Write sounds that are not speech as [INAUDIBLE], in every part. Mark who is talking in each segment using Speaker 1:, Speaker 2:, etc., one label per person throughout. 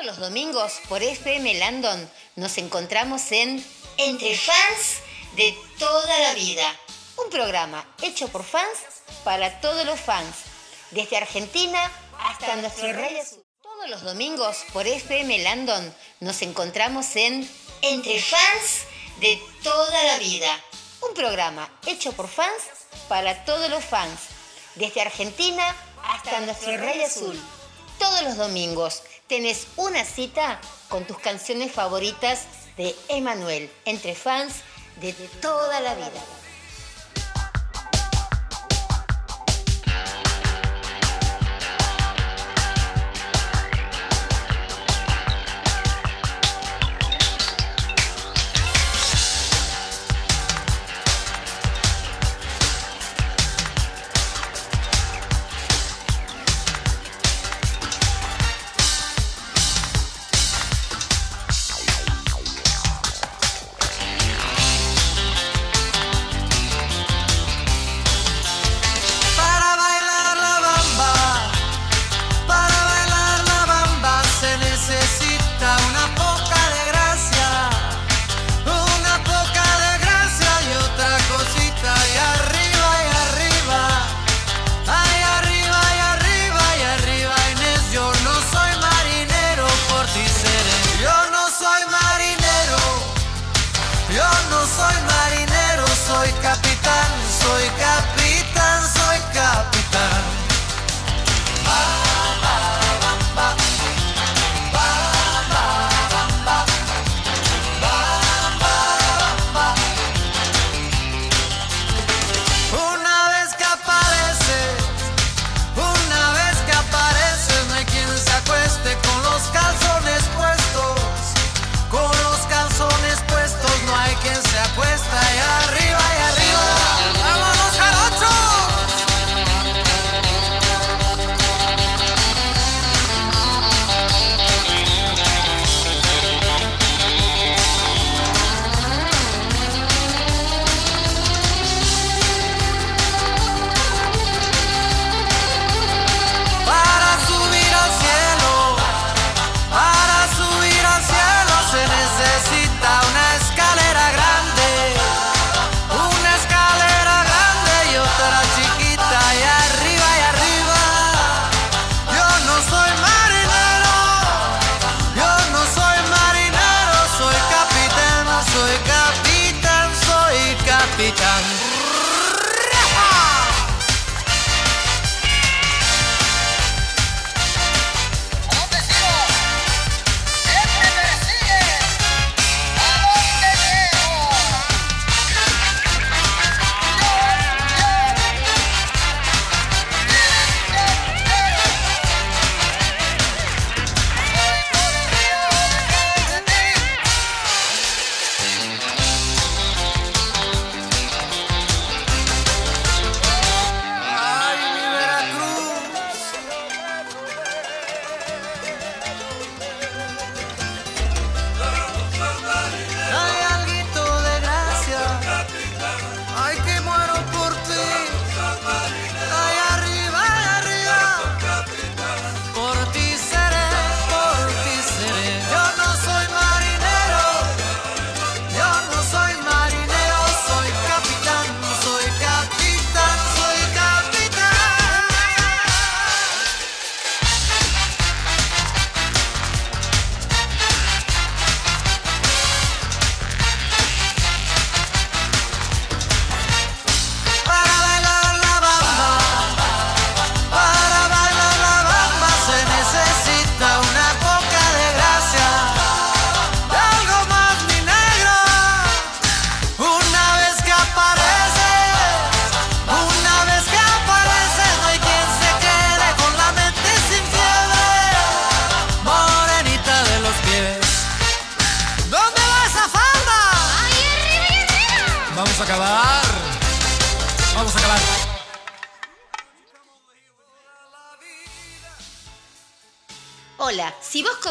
Speaker 1: Todos los domingos por FM Landon nos encontramos en Entre fans de toda la vida. Un programa hecho por fans para todos los fans, desde Argentina hasta nuestros redes. Todos los domingos por FM Landon nos encontramos en Entre fans de toda la vida. Un programa hecho por fans para todos los fans, desde Argentina hasta nuestro Rey Azul todos los domingos tenés una cita con tus canciones favoritas de Emanuel, entre fans de toda la vida.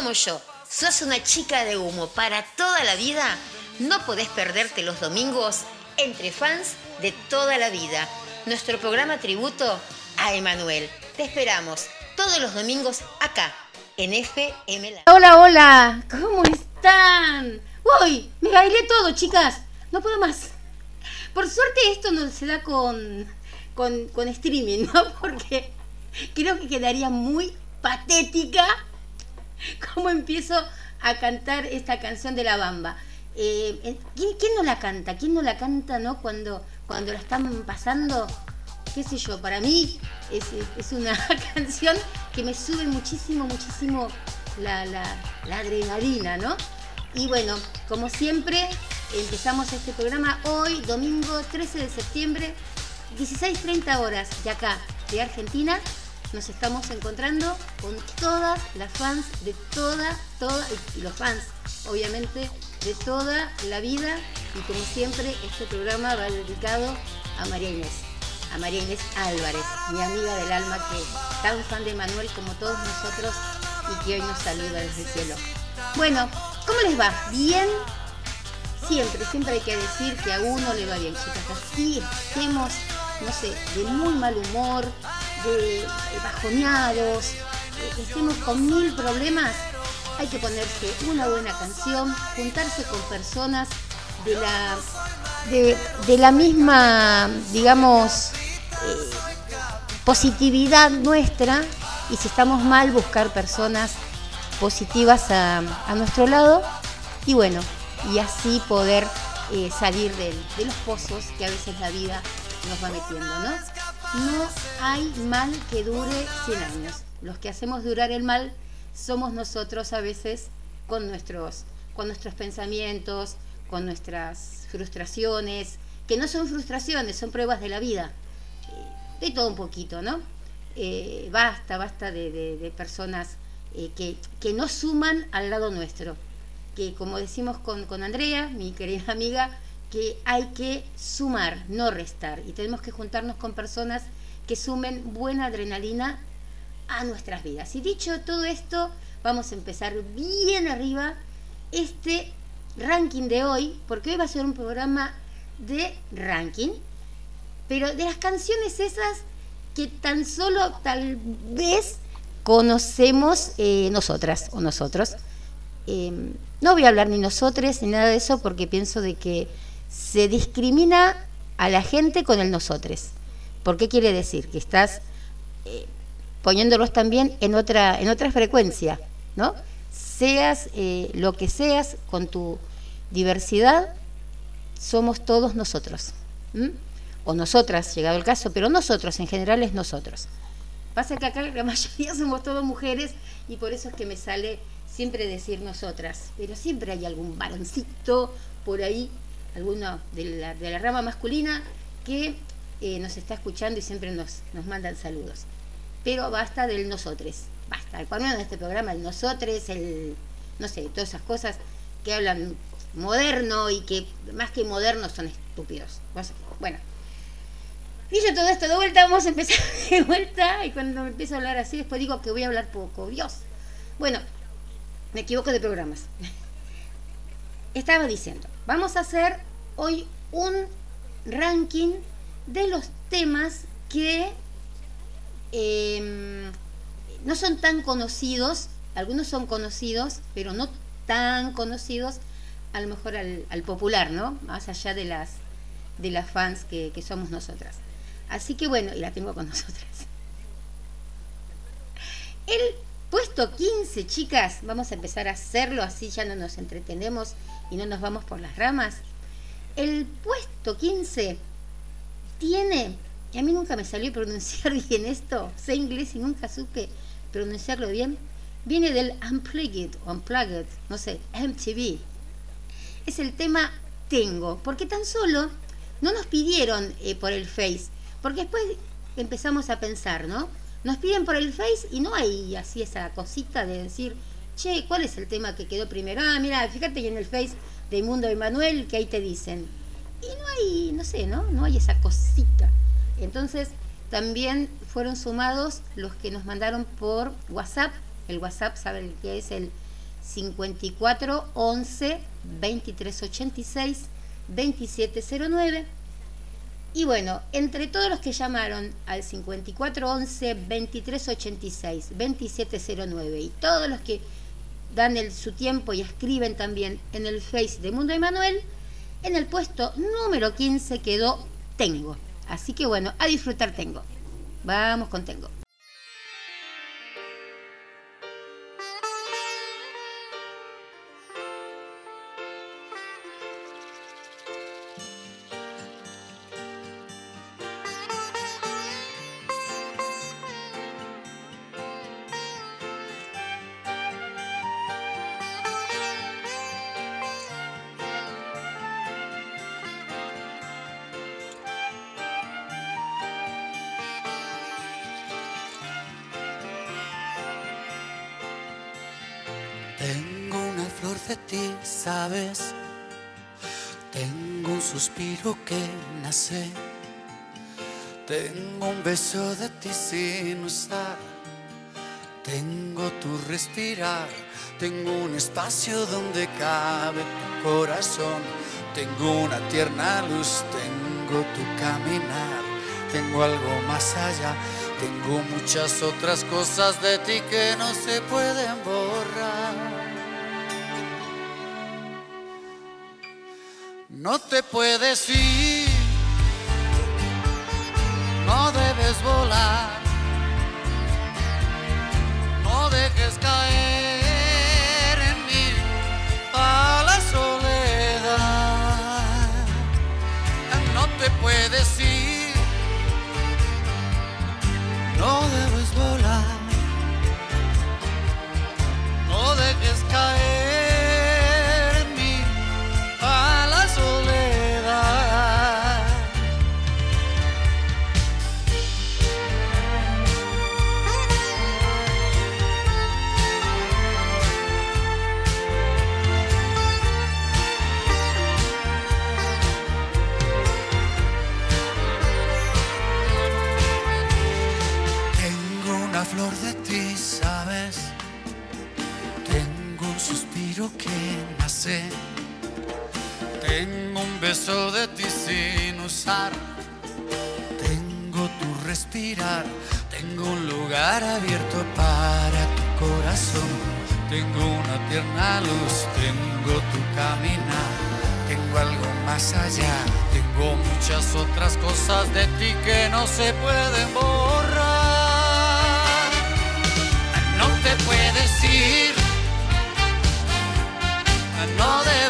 Speaker 1: como yo sos una chica de humo para toda la vida, no podés perderte los domingos entre fans de toda la vida. Nuestro programa tributo a Emanuel. Te esperamos todos los domingos acá
Speaker 2: en FM
Speaker 3: Hola, hola, ¿cómo están? ¡Uy! Me bailé todo, chicas. No puedo más. Por suerte esto no se da con, con, con streaming, ¿no? [LAUGHS] Porque creo que quedaría muy patética [LAUGHS] cómo empiezo a cantar esta canción de la bamba. Eh, ¿quién, ¿quién, no la canta? ¿Quién no la canta, no? Cuando, cuando la están pasando, qué sé yo, para mí es, es una [LAUGHS] canción que me sube muchísimo, muchísimo la, la, la adrenalina, ¿no? Y bueno, como siempre, empezamos este programa hoy, domingo 13 de septiembre, 16.30 horas de acá, de Argentina. Nos estamos encontrando con todas las fans de toda, toda, y los fans, obviamente, de toda la vida. Y como siempre, este programa va dedicado a María Inés, a María Inés Álvarez, mi amiga del alma que tan fan de Manuel como todos nosotros y que hoy nos saluda desde el cielo. Bueno, ¿cómo les va? ¿Bien? Siempre, siempre hay que decir que a uno le va bien, chicas. Así estemos, no sé, de muy mal humor, de bajoneados, estemos con mil problemas, hay que ponerse una buena canción, juntarse con personas de la, de, la misma, digamos, eh, positividad nuestra y si estamos mal, buscar personas positivas a, nuestro lado y bueno, y así poder eh, salir de los pozos que a veces la vida nos va metiendo, ¿no? No hay mal que dure 100 años. Los que hacemos durar el mal somos nosotros a veces con nuestros, con nuestros pensamientos, con nuestras frustraciones, que no son frustraciones, son pruebas de la vida. Eh, de todo un poquito, ¿no? Eh, basta, basta de, personas eh, que, no suman al lado nuestro. Que como decimos con Andrea, mi querida amiga, que hay que sumar, no restar. Y tenemos que juntarnos con personas que sumen buena adrenalina a nuestras vidas. Y dicho todo esto, vamos a empezar bien arriba este ranking de hoy, porque hoy va a ser un programa de ranking, pero de las canciones esas que tan solo tal vez conocemos eh, nosotras o nosotros. Em, no voy a hablar ni nosotros ni nada de eso porque pienso de que se discrimina a la gente con el nosotros. ¿Por qué quiere decir? Que estás eh, poniéndolos también en otra, en otra frecuencia, ¿no? Seas eh, lo que seas con tu diversidad, somos todos nosotros. O nosotras, llegado el caso, pero nosotros, en general es nosotros. Pasa que acá la [LAUGHS] mayoría somos todas mujeres y por eso es que me sale siempre decir nosotras, pero siempre hay algún varoncito por ahí alguno de la, de la rama masculina que eh, nos está escuchando y siempre nos, nos mandan saludos. Pero basta del nosotros, basta. Cuando en este programa el nosotros, el, no sé, todas esas cosas que hablan moderno y que más que modernos son estúpidos. Bueno, dicho todo esto de vuelta, vamos a empezar [LAUGHS] de vuelta y cuando empiezo a hablar así, después digo que voy a hablar poco. Dios. Bueno, me equivoco de programas. [LAUGHS] Estaba diciendo, Vamos a hacer hoy un ranking de los temas que em, no son tan conocidos, algunos son conocidos, pero no tan conocidos, a lo mejor al, popular, ¿no? Más allá de las, de las fans que, que somos nosotras. Así que bueno, y la tengo con [LAUGHS] nosotras. El puesto 15, chicas, vamos a empezar a hacerlo, así ya no nos entretenemos y no nos vamos por las ramas. El puesto 15 tiene, y a mí nunca me salió pronunciar [LAUGHS] bien esto, sé inglés y nunca supe pronunciarlo bien, viene del Unplugged, Unplugged, no sé, MTV. Es el tema Tengo, porque tan solo no nos pidieron eh, por el Face, porque después empezamos a pensar, ¿no? Nos piden por el Face y no hay así esa cosita de decir, che, ¿cuál es el tema que quedó primero? Ah, mira, fíjate que en el Face de Mundo Emanuel que ahí te dicen. Y no hay, no sé, ¿no? No hay esa cosita. Entonces, también fueron sumados los que nos mandaron por WhatsApp. El WhatsApp, ¿saben que es? El 54 11 23 86 2709. Y bueno, entre todos los que llamaron al 5411 2386 2709 y todos los que dan el, su tiempo y escriben también en el Face de Mundo Emanuel, en el puesto número 15 quedó Tengo. Así que bueno, a disfrutar Tengo. Vamos con Tengo.
Speaker 1: Suspiro que nace. Tengo un beso de ti sin usar. Tengo tu respirar. Tengo un espacio donde cabe tu corazón. Tengo una tierna luz. Tengo tu caminar. Tengo algo más allá. Tengo muchas otras cosas de ti que no se pueden borrar. No te puedes ir, no debes volar, no dejes caer en mí a la soledad. No te puedes ir, no debes volar, no dejes caer beso de ti sin usar. Tengo tu respirar. Tengo un lugar abierto para tu corazón. Tengo una tierna luz. Tengo tu caminar. Tengo algo más allá. Tengo muchas otras cosas de ti que no se pueden borrar. No te puedes ir. No debes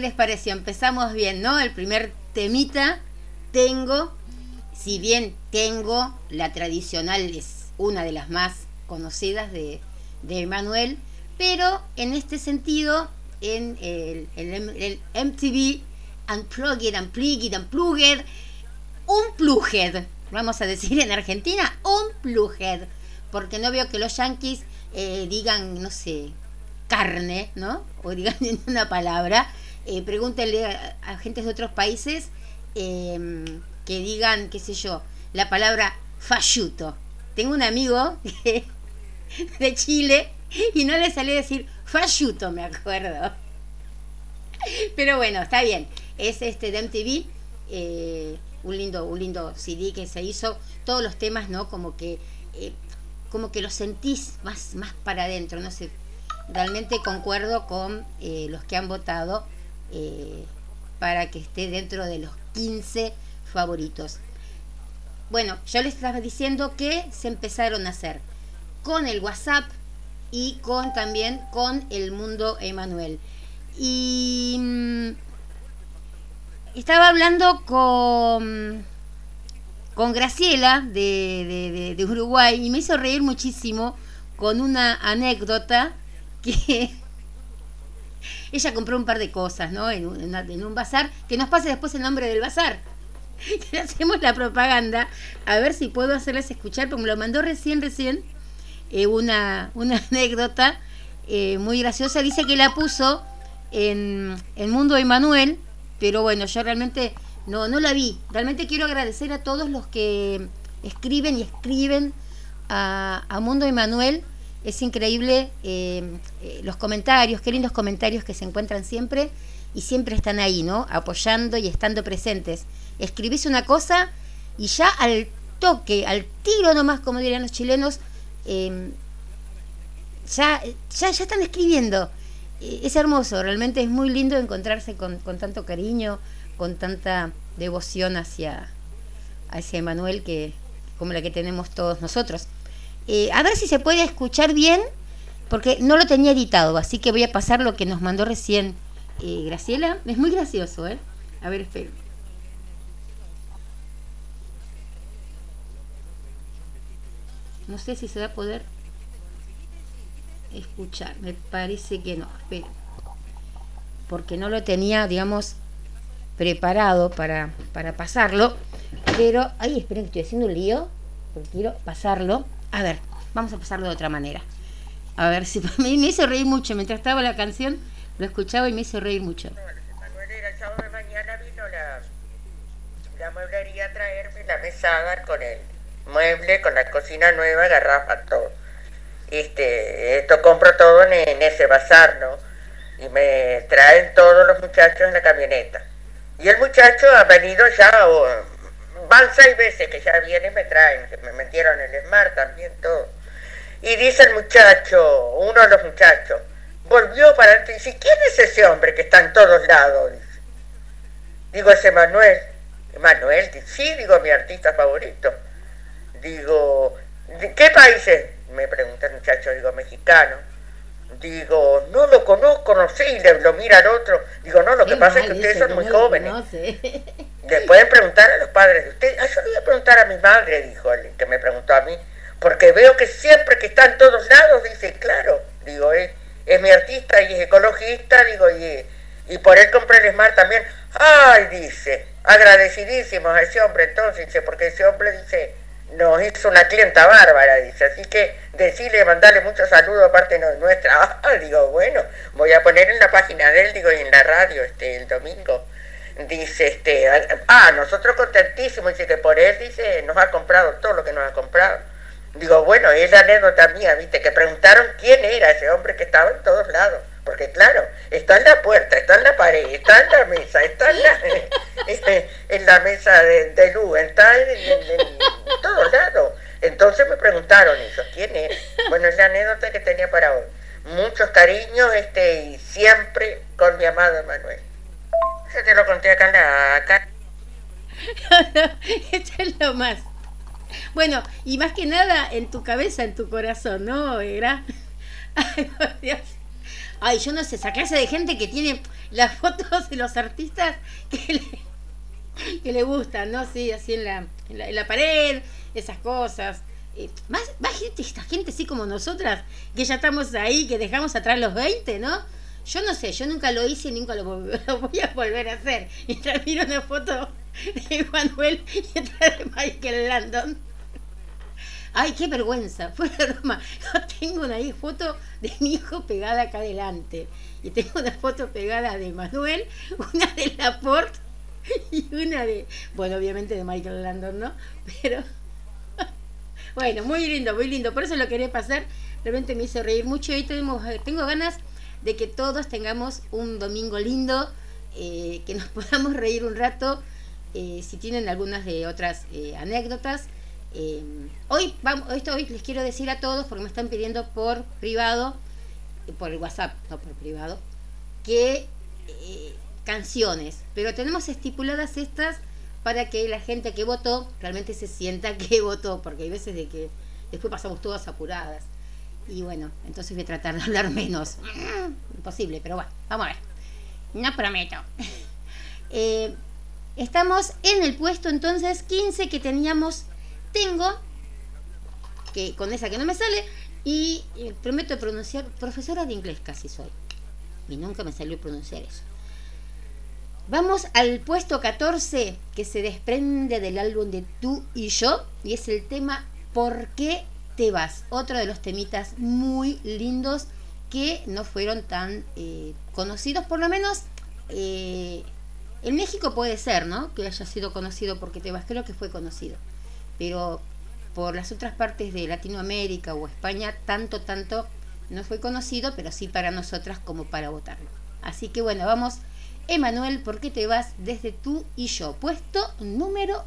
Speaker 3: les pareció? Empezamos bien, ¿no? El primer temita, tengo, si bien tengo, la tradicional es una de las más conocidas de, de Emanuel, pero en este sentido, en el, el, MTV Unplugged, Unplugged, Unplugged, Unplugged, vamos a decir en Argentina, Unplugged, porque no veo que los yankees eh, digan, no sé, carne, ¿no? O digan [LAUGHS] en una palabra. Eh, pregúntenle a, a, de otros países em, que digan, qué sé yo, la palabra falluto. Tengo un amigo de Chile y no le salió a decir falluto, me acuerdo. Pero bueno, está bien. Es este de MTV, eh, un lindo, un lindo CD que se hizo. Todos los temas, ¿no? Como que, eh, como que los sentís más, más para adentro. No sé. Realmente concuerdo con eh, los que han votado para que esté dentro de los 15 favoritos. Bueno, yo les estaba diciendo que se empezaron a hacer con el WhatsApp y con también con el mundo Emanuel. Y mm, estaba hablando con, con Graciela de, de, Uruguay y me hizo reír muchísimo con una anécdota que ella compró un par de cosas, ¿no? En un, en un bazar, que nos pase después el nombre del bazar. [LAUGHS] Que hacemos la propaganda, a ver si puedo hacerles escuchar, porque me lo mandó recién, recién, eh, una, una [LAUGHS] anécdota eh, muy graciosa. Dice que la puso en el mundo de Manuel, pero bueno, yo realmente no, no la vi. Realmente quiero agradecer a todos los que escriben y escriben a, a Mundo Emanuel. Es increíble eh, los comentarios, qué lindos comentarios que se encuentran siempre y siempre están ahí, ¿no? Apoyando y estando presentes. Escribís una cosa y ya al toque, al tiro nomás, como dirían los chilenos, Em, ya, ya, ya están escribiendo. Eh, es hermoso, realmente es muy lindo encontrarse con, tanto cariño, con tanta devoción hacia, hacia Emanuel que, como la que tenemos todos nosotros. Eh, a ver si se puede escuchar bien, porque no lo tenía editado, así que voy a pasar lo que nos mandó recién eh, Graciela. Es muy gracioso, ¿eh? A ver, espero. No sé si se va a poder escuchar. Me parece que no. Espero. Porque no lo tenía, digamos, preparado para, para pasarlo. Pero, ay, esperen que estoy haciendo un lío. Porque quiero pasarlo. A ver, vamos a pasarlo de otra manera. A ver si [LAUGHS] me, me hizo reír mucho. Mientras estaba la canción, lo escuchaba y me hizo reír mucho.
Speaker 4: Manuel, el sábado de mañana vino la, la mueblería a traerme la mesada con él mueble, con la cocina nueva, garrafa, todo. Este, esto compro todo en, ese bazar, ¿no? Y me traen todos los muchachos en la camioneta. Y el muchacho ha venido ya, van seis veces que ya viene y me traen, que me metieron el Smart también, todo. Y dice el muchacho, uno de los muchachos, volvió para adelante y dice, ¿quién es ese hombre que está en todos lados? Digo, ese Manuel. Manuel, sí, digo, mi artista favorito. Digo, ¿de qué países? Me pregunta el muchacho, digo, mexicano. Digo, no lo conozco, no sé, y le, lo mira al otro. Digo, no, lo que pasa es que ustedes son muy jóvenes. [LAUGHS] Le pueden preguntar a los padres de ustedes. Ah, yo le voy a preguntar a mi madre, dijo el que me preguntó a mí, porque veo que siempre que está en todos lados, dice, claro, digo, es, es mi artista y es ecologista, digo, y, y por él compré el Smart también. Ay, dice, agradecidísimos a ese hombre entonces, dice, porque ese hombre dice, nos hizo una clienta bárbara, dice. Así que decirle, mandarle muchos saludos aparte de nuestra. [LAUGHS] Ah, digo, bueno, voy a poner en la página de él, digo, y en la radio este el domingo. Dice, este, ah, nosotros contentísimos, dice que por él, dice, nos ha comprado todo lo que nos ha comprado. Digo, bueno, es la anécdota mía, viste, que preguntaron quién era ese hombre que estaba en todos lados. Porque claro, está en la puerta, está en la pared, está en la mesa, está en la, [LAUGHS] en la mesa de, luz, está en, todos lados. Entonces me preguntaron eso, ¿quién es? Bueno, es la anécdota que tenía para hoy. Muchos cariños este, y siempre con mi amado Emanuel. Ya te lo conté acá en la... Acá. [LAUGHS]
Speaker 3: Esto es lo más. Bueno, y más que nada en tu cabeza, en tu corazón, ¿no, Era? [LAUGHS] Ay, por Dios. Ay, yo no sé, esa clase de gente que tiene las fotos de los artistas que le, que le gustan, ¿no? Sí, así en la, en la, en la pared, esas cosas. Eh, más, más gente, esta gente así como nosotras, que ya estamos ahí, que dejamos atrás los 20, ¿no? Yo no sé, yo nunca lo hice y nunca [LAUGHS] lo, voy a volver a hacer. Mientras miro una foto de Manuel y otra de Michael Landon. Ay, qué vergüenza, fuera de broma. Yo tengo una foto de mi hijo pegada acá adelante. Y tengo una foto pegada de Manuel, una de Laporte y una de, bueno, obviamente de Michael Landon, ¿no? Pero, [LAUGHS] bueno, muy lindo, muy lindo. Por eso lo quería pasar. Realmente me hizo reír mucho y hoy tenemos, tengo ganas de que todos tengamos un domingo lindo, eh, que nos [LAUGHS] podamos reír un rato. eh, si tienen algunas de otras eh, anécdotas. Hoy, vamos, esto hoy les quiero decir a todos, porque me están pidiendo por privado, por el WhatsApp, no por privado, que canciones, pero tenemos estipuladas estas para que la gente que votó realmente se sienta [LAUGHS] que votó, porque hay veces de que después pasamos todas apuradas. Y bueno, entonces voy a tratar de hablar [LAUGHS] menos. Imposible, pero bueno, vamos a ver. No prometo. [LAUGHS] Eh, estamos en el puesto entonces 15 que teníamos. Tengo, que con esa que no me sale, y eh, prometo pronunciar, profesora de inglés casi soy. Y nunca me salió pronunciar eso. Vamos al puesto 14 que se desprende del álbum de Tú y yo y es el tema ¿Por qué te vas? Otro de los temitas muy lindos que no fueron tan eh, conocidos, por lo menos eh, en México puede ser, ¿no? Que haya sido conocido porque te vas, creo que fue conocido, pero por las otras partes de Latinoamérica o España tanto, tanto no fue conocido, pero sí para nosotras como para votarlo. Así que bueno, vamos Emanuel, ¿por qué te vas desde tú y yo? Puesto número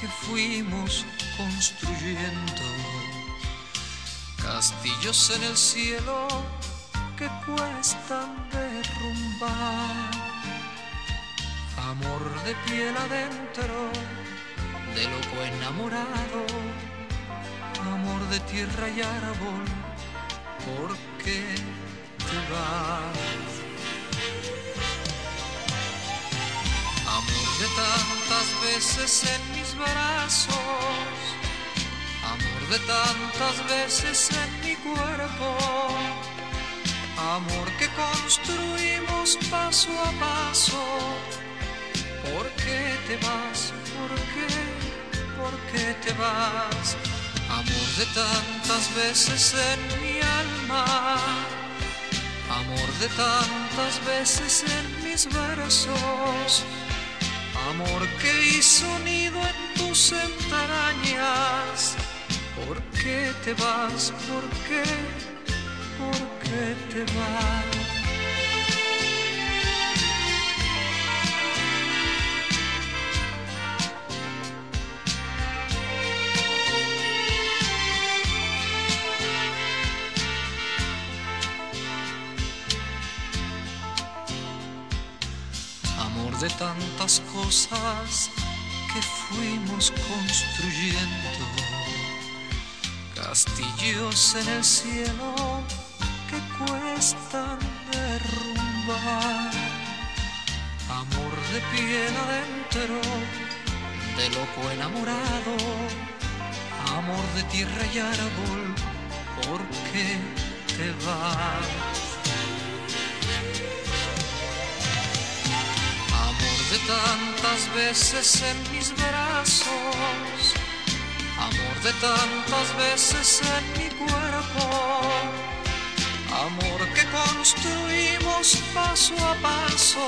Speaker 1: que fuimos construyendo. Castillos en el cielo que cuestan derrumbar. Amor de piel adentro, de loco enamorado. Amor de tierra y árbol, ¿por qué te vas? Amor de tantas veces en amor de tantas veces en mi cuerpo, amor que construimos paso a paso. ¿Por qué te vas? ¿Por qué? ¿Por qué te vas? Amor de tantas veces en mi alma, amor de tantas veces en mis versos. Amor que hizo nido en tus entrañas. ¿Por qué te vas? ¿Por qué? ¿Por qué te vas? De tantas cosas que fuimos construyendo. Castillos en el cielo que cuestan derrumbar. Amor de piel adentro, de loco enamorado. amor de tierra y árbol, ¿por qué te vas? De tantas veces en mis brazos, amor de tantas veces en mi cuerpo, amor que construimos paso a paso.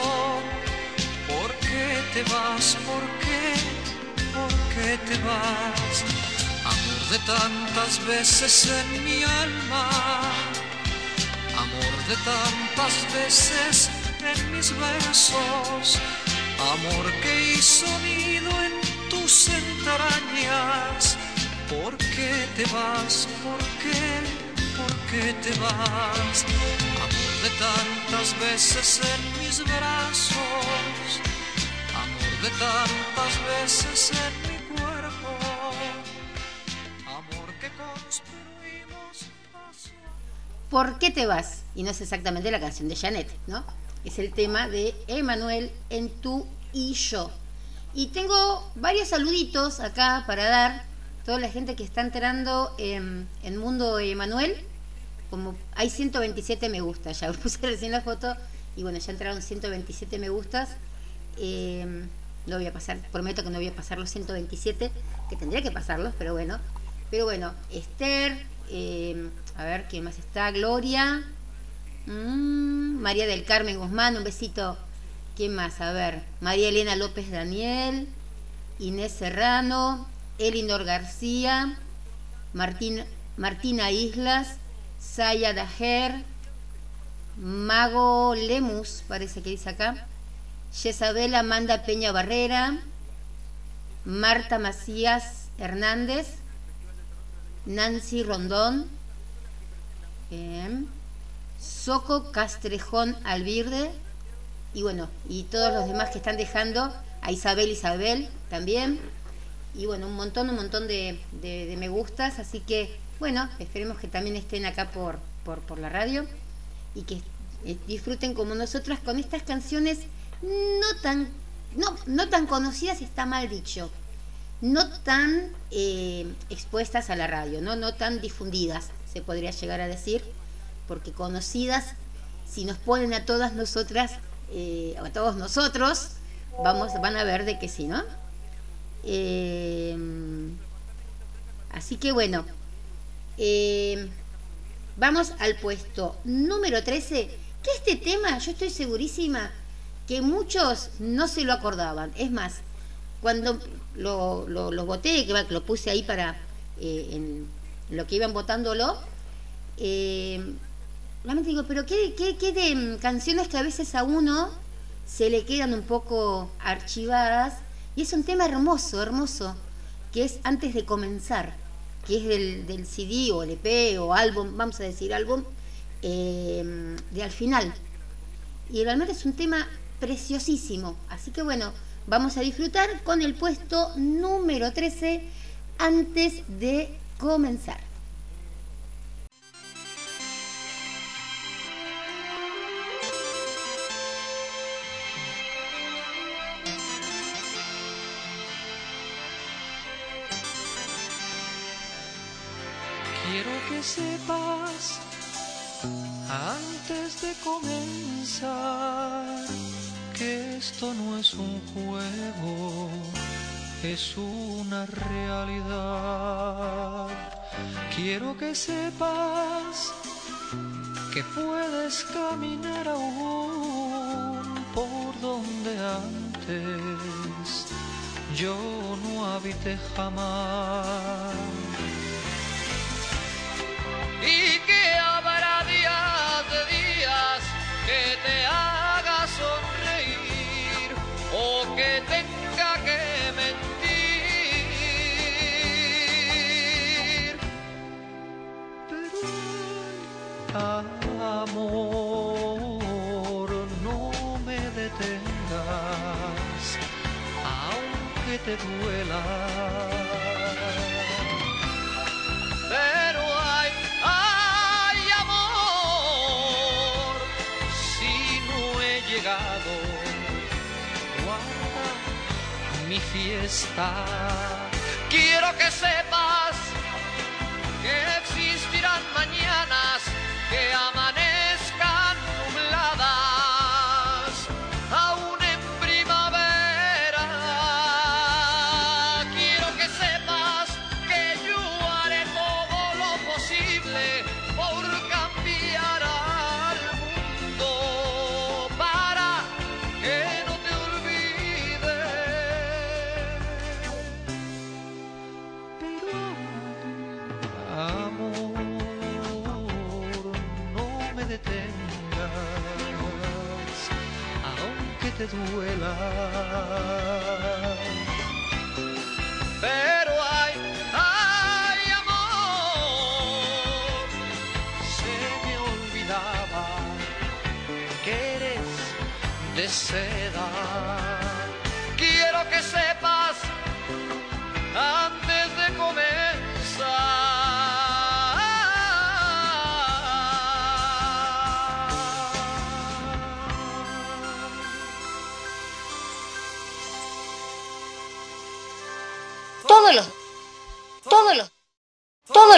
Speaker 1: ¿Por qué te vas? ¿Por qué? ¿Por qué te vas? Amor de tantas veces en mi alma, amor de tantas veces en mis versos, amor que hizo nido en tus entrañas. ¿Por qué te vas? ¿Por qué? ¿Por qué te vas? Amor de tantas veces en mis brazos, amor de tantas veces en mi cuerpo, amor que construimos
Speaker 3: ¿Por qué te vas? Y no es exactamente la canción de Janet, ¿no? Es el tema de Emanuel en tú y yo. Y tengo varios saluditos acá para dar. Toda la gente que está entrando en, en Mundo Emanuel. Como hay 127 me gusta, ya [LAUGHS] puse recién la foto. Y bueno, ya entraron 127 me gustas. Eh, no voy a pasar, prometo que no voy a pasar los 127, que tendría que pasarlos, pero bueno. Pero bueno, Esther, eh, a ver quién más está, Gloria, mm, María del Carmen Guzmán, un besito. ¿Quién más? A ver, María Elena López Daniel, Inés Serrano, Elinor García, Martín, Martina Islas, Saya Dajer, Mago Lemus, parece que dice acá, Yesabel Amanda Peña Barrera, Marta Macías Hernández, Nancy Rondón, em, Soco Castrejón Albirde, y bueno, y todos los demás que están dejando, a Isabel Isabel también, y bueno, un montón, un montón de, de- de me gustas, así que bueno, esperemos que también estén acá por, por, por la radio y que eh, disfruten como nosotras con estas canciones no tan, no, no tan conocidas, está mal dicho, no tan eh, expuestas a la radio, ¿no? no tan difundidas, se podría llegar a decir, porque conocidas, si nos ponen a todas nosotras, eh, a todos nosotros, vamos, van a ver de que sí, ¿no? Eh, así que bueno, eh, vamos al puesto número 13, que este tema yo estoy segurísima que muchos no se lo acordaban. Es más, cuando lo, lo, voté, que lo puse ahí para lo que iban votándolo, eh, realmente digo, pero qué, qué, qué de mm, canciones que a veces a uno se le quedan un poco archivadas, y es un tema hermoso, hermoso, que es antes de comenzar, que es del, del CD o LP o álbum, vamos a decir álbum, eh, de al final. Y realmente es un tema preciosísimo. Así que bueno, vamos a disfrutar con el puesto número 13 antes de comenzar.
Speaker 1: Que sepas antes de comenzar que esto no es un juego, es una realidad. Quiero que sepas que puedes caminar aún por donde antes yo no habité jamás y que habrá días de días que te haga sonreír o que tenga que mentir. Pero amor, no me detengas, aunque te duela. mi fiesta. Quiero que sepas que existirán mañanas que
Speaker 2: aman.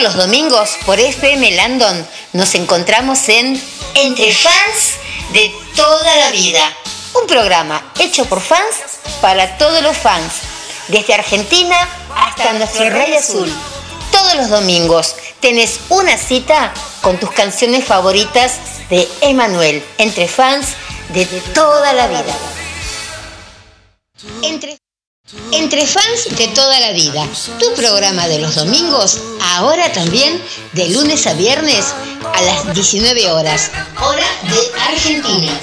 Speaker 2: Los domingos por FM Landon nos encontramos en Entre Fans de toda la vida. Un programa hecho por fans para todos los fans. Desde Argentina hasta nuestro Rey Azul. Todos los domingos tenés una cita con tus canciones favoritas de Emanuel. Entre fans de toda la vida. Entre fans de toda la vida, tu programa de los domingos, ahora también de lunes a viernes a las 19 horas, hora de Argentina,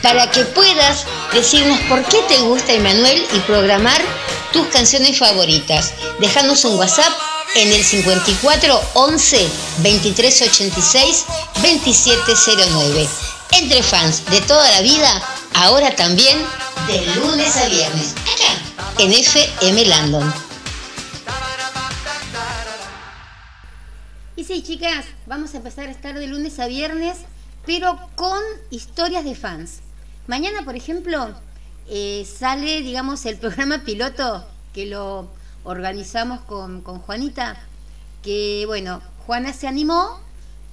Speaker 2: para que puedas decirnos por qué te gusta Emanuel y programar tus canciones favoritas. Dejanos un WhatsApp en el 54 11 23 86 2709. Entre fans de toda la vida, ahora también de lunes a viernes, en FM Landon.
Speaker 3: Y sí, chicas, vamos a empezar a estar de lunes a viernes, pero con historias de fans. Mañana, por ejemplo, eh, sale, digamos, el programa piloto que lo organizamos con, con Juanita, que, bueno, Juana se animó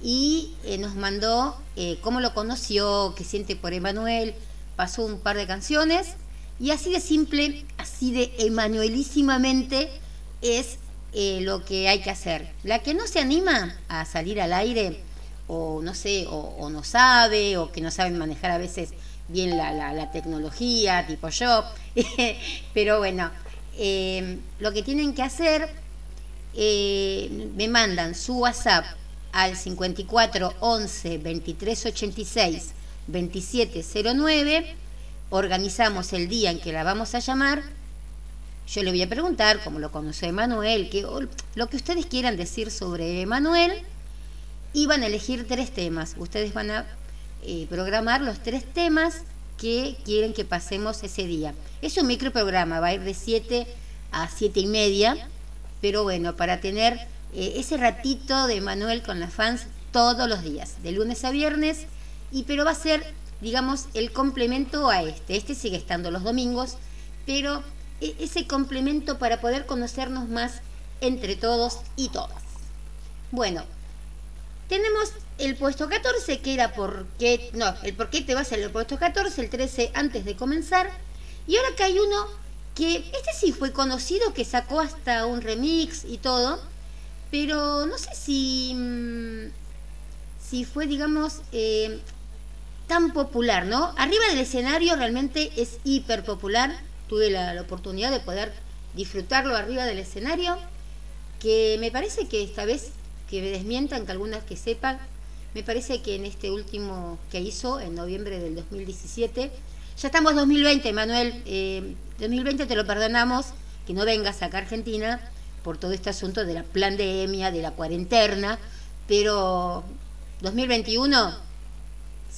Speaker 3: y eh, nos mandó eh, cómo lo conoció, qué siente por Emanuel, pasó un par de canciones y así de simple, así de emanuelísimamente es eh, lo que hay que hacer. La que no se anima a salir al aire, o no sé, o, no sabe, o que no saben manejar a veces bien la, la- la tecnología, tipo yo, [LAUGHS] pero bueno, eh, lo que tienen que hacer, eh, me mandan su WhatsApp al 54 11 23 86 27 09 organizamos el día en que la vamos a llamar. Yo le voy a preguntar cómo lo conoce Emanuel, que, lo que ustedes quieran decir sobre Emanuel. Y van a elegir tres temas. Ustedes van a eh, programar los tres temas que quieren que pasemos ese día. Es un microprograma, va a ir de 7 a 7 y media. Pero bueno, para tener eh, ese ratito de Emanuel con las fans todos los días, de lunes a viernes. Y pero va a ser digamos, el complemento a este. Este sigue estando los domingos, pero e- ese complemento para poder conocernos más entre todos y todas. Bueno, tenemos el puesto 14, que era por qué, no, el por qué te vas al puesto 14, el 13 antes de comenzar. Y ahora que hay uno que, este sí fue conocido, que sacó hasta un remix y todo, pero no sé si, mm, si fue, digamos, eh, tan popular, ¿no? Arriba del escenario realmente es hiper popular. Tuve la, oportunidad de poder disfrutarlo arriba del escenario, que me parece que esta vez, que me desmientan, que algunas que sepan, me parece que en este último que hizo, en noviembre del 2017, ya estamos 2020, Manuel, eh, 2020 te lo perdonamos, que no vengas acá a Argentina por todo este asunto de la pandemia, de la cuarentena, pero 2021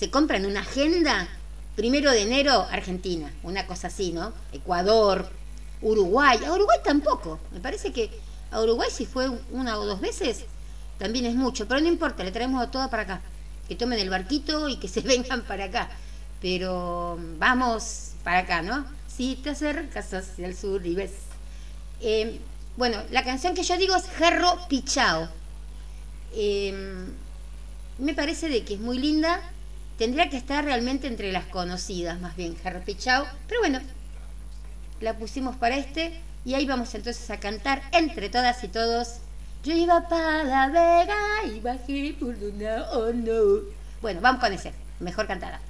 Speaker 3: se compra en una agenda, primero de enero, Argentina, una cosa así, ¿no? Ecuador, Uruguay, a Uruguay tampoco, me parece que a Uruguay si fue una o dos veces, también es mucho, pero no importa, le traemos a todas para acá, que tomen el barquito y que se [LAUGHS] vengan para acá, pero vamos para acá, ¿no? Si te acercas hacia el sur y ves. Eh, bueno, la canción que yo digo es Jarro Pichao. Eh, me parece de que es muy linda. Tendría que estar realmente entre las conocidas, más bien, Jarro Pichao. Pero bueno, la pusimos para este. Y ahí vamos entonces a cantar entre todas y todos. Yo iba para la Vega y bajé por una oh no. Bueno, vamos con ese. Mejor cantada.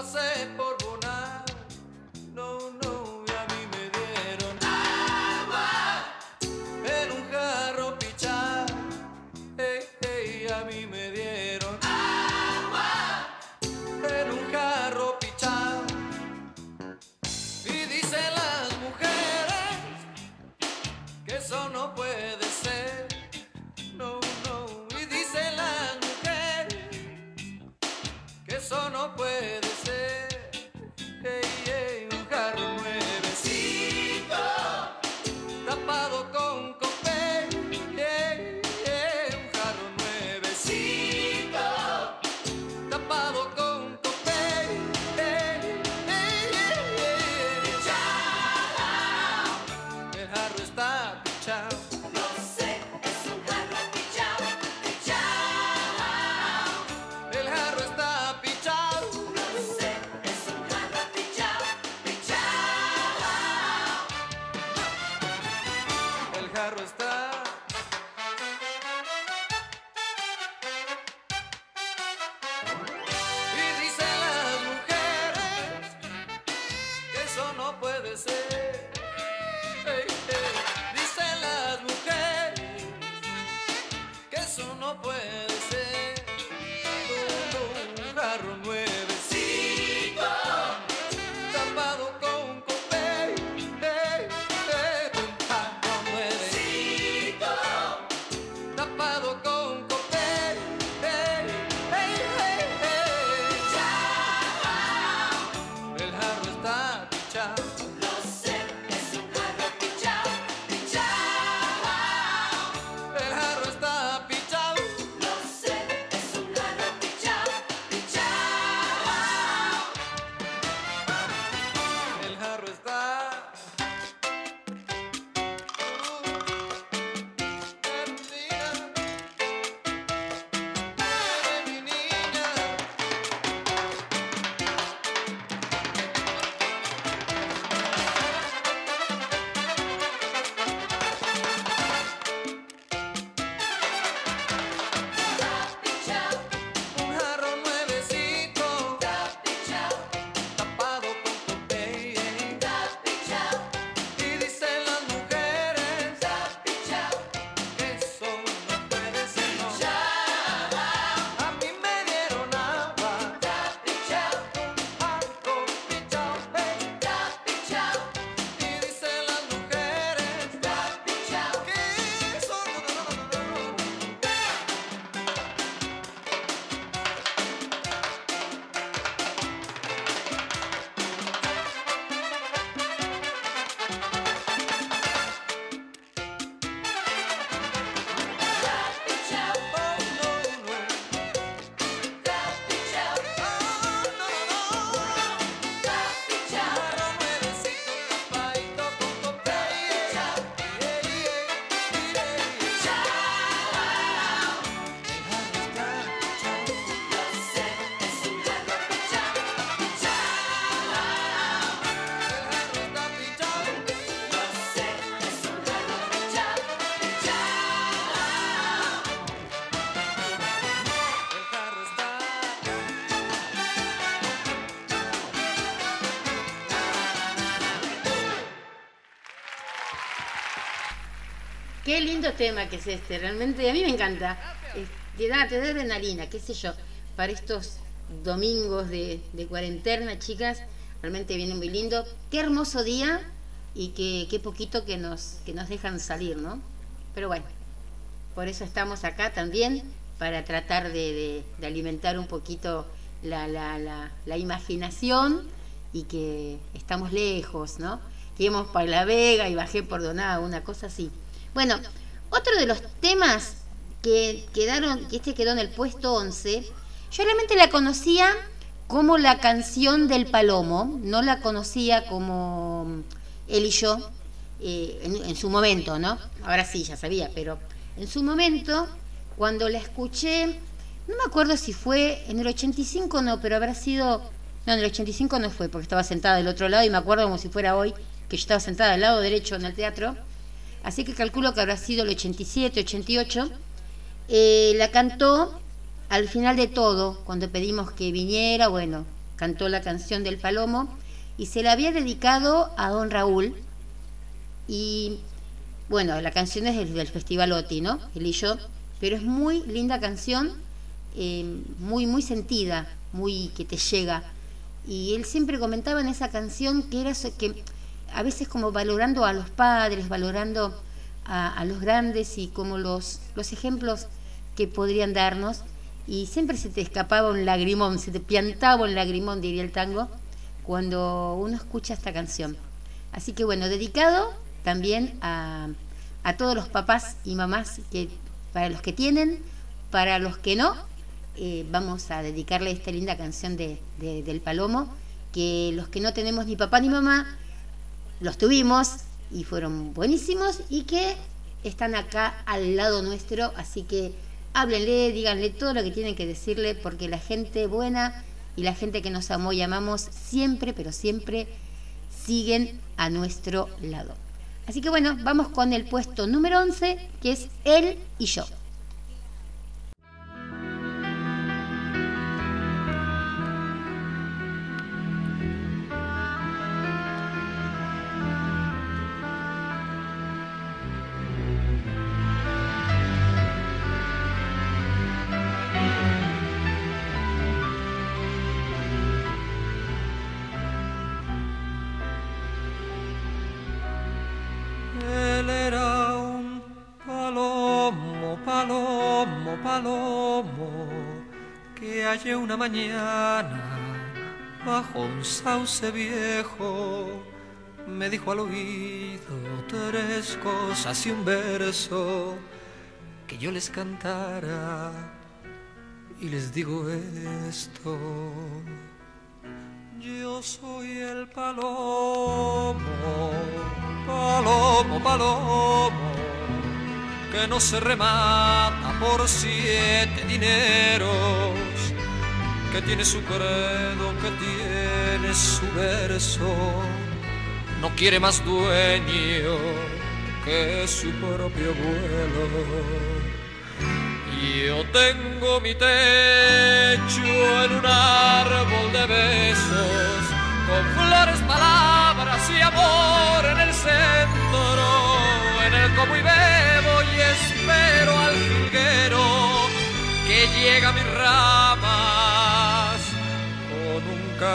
Speaker 1: Iba para La Vega y pasé por
Speaker 3: Qué lindo tema que es este, realmente a mí me encanta. Te da, te da adrenalina, qué sé yo, para estos domingos de, cuarentena, chicas, realmente viene muy lindo. Qué hermoso día y qué, poquito que nos, que nos dejan salir, ¿no? Pero bueno, por eso estamos acá también, para tratar de, alimentar un poquito la, imaginación y que estamos lejos, ¿no? Que íbamos para La Vega y bajé por Donado, una cosa así. Bueno, otro de los temas que quedaron, que este quedó en el puesto 11, yo realmente la conocía como la canción del palomo, no la conocía como él y yo, eh, en, en su momento, ¿no? Ahora sí, ya sabía, pero en su momento, cuando la escuché, no me acuerdo si fue en el 85 no, pero habrá sido, no, en el 85 no fue, porque estaba sentada del otro lado y me acuerdo como si fuera hoy, que yo estaba sentada al lado derecho en el teatro, así que calculo que habrá sido el 87, 88. Eh, la cantó al final de todo, cuando pedimos que viniera, bueno, cantó la canción del Palomo y se la había dedicado a don Raúl. Y bueno, la canción es del, del Festival OTI, ¿no? Él y yo, pero es muy linda canción, eh, muy, muy sentida, muy que te llega. Y él siempre comentaba en esa canción que era que a veces como valorando a los padres, valorando a, los grandes y como los, los ejemplos que podrían darnos y siempre se te escapaba un lagrimón, se te piantaba un lagrimón, diría el tango, cuando uno escucha esta canción. Así que bueno, dedicado también a, a todos los papás y mamás, que para los que tienen, para los que no, eh, vamos a dedicarle esta linda canción de- del Palomo, que los que no tenemos ni papá ni mamá, los tuvimos y fueron buenísimos y que están acá al lado nuestro, así que háblenle, díganle todo lo que tienen que decirle, porque la gente buena y la gente que nos amó y amamos siempre, pero siempre siguen a nuestro lado. Así que bueno, vamos con el puesto número 11, que es él y yo.
Speaker 1: Mañana bajo un sauce viejo. Me dijo al oído tres cosas y un verso que yo les cantara y les digo esto. Yo soy el palomo, palomo, palomo, que no se remata por siete dineros, que tiene su credo, que tiene su verso, no quiere más dueño que su propio vuelo. Yo tengo mi techo en un árbol de besos, con flores, palabras y amor en el centro, en el como y bebo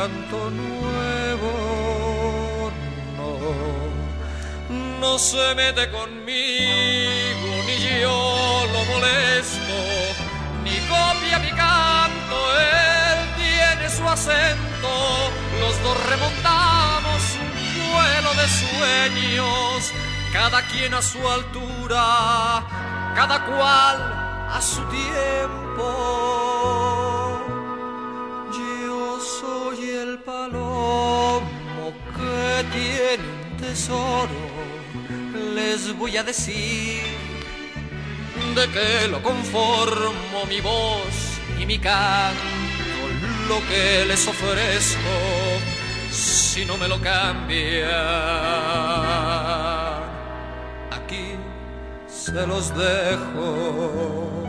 Speaker 1: canto nuevo. No, no se mete conmigo, ni yo lo molesto, ni copia mi canto, él tiene su acento, los dos remontamos un vuelo de sueños, cada quien a su altura, cada cual a su tiempo. Palomo que tiene un tesoro, les voy a decir de que lo conformo mi voz y mi canto, lo que les ofrezco si no me lo cambian. Aquí se los dejo.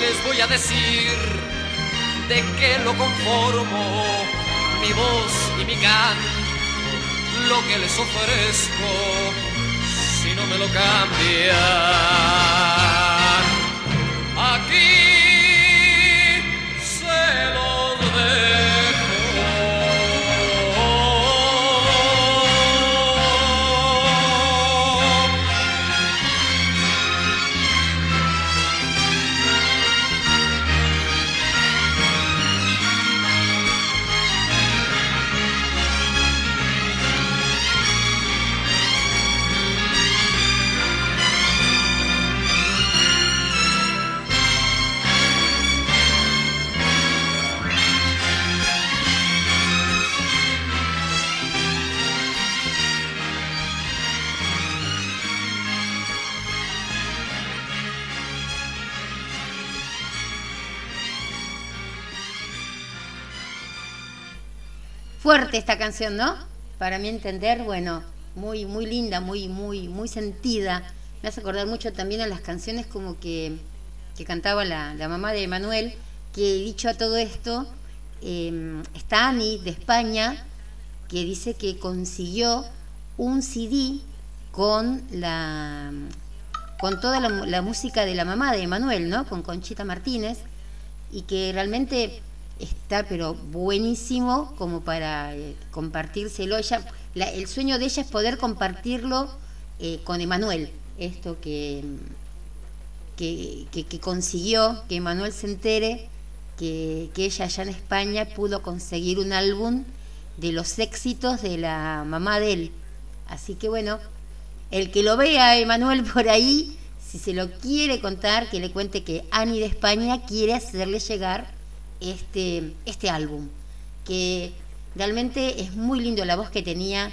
Speaker 1: Les voy a decir de qué lo conformo, mi voz y mi canto, lo que les ofrezco, si no me lo cambian.
Speaker 3: Fuerte esta canción, ¿no? Para mi entender, bueno, muy, muy linda, muy, muy, muy sentida. Me hace acordar mucho también a las canciones como que, que cantaba la, la mamá de Manuel, que dicho a todo esto, eh, está Ani de España, que dice que consiguió un CD con la con toda la, la música de la mamá de Manuel, ¿no? Con Conchita Martínez, y que realmente está pero buenísimo como para eh, compartírselo. Ella, la- el sueño de ella es poder compartirlo eh, con Emanuel, esto que, que, que- que consiguió, que Emanuel se entere que, que ella allá en España pudo conseguir un álbum de los éxitos de la mamá de él. Así que bueno, el que lo vea Emanuel por ahí, si se lo quiere contar, que le cuente que Ani de España quiere hacerle llegar este, este álbum, que realmente es muy lindo la voz que tenía.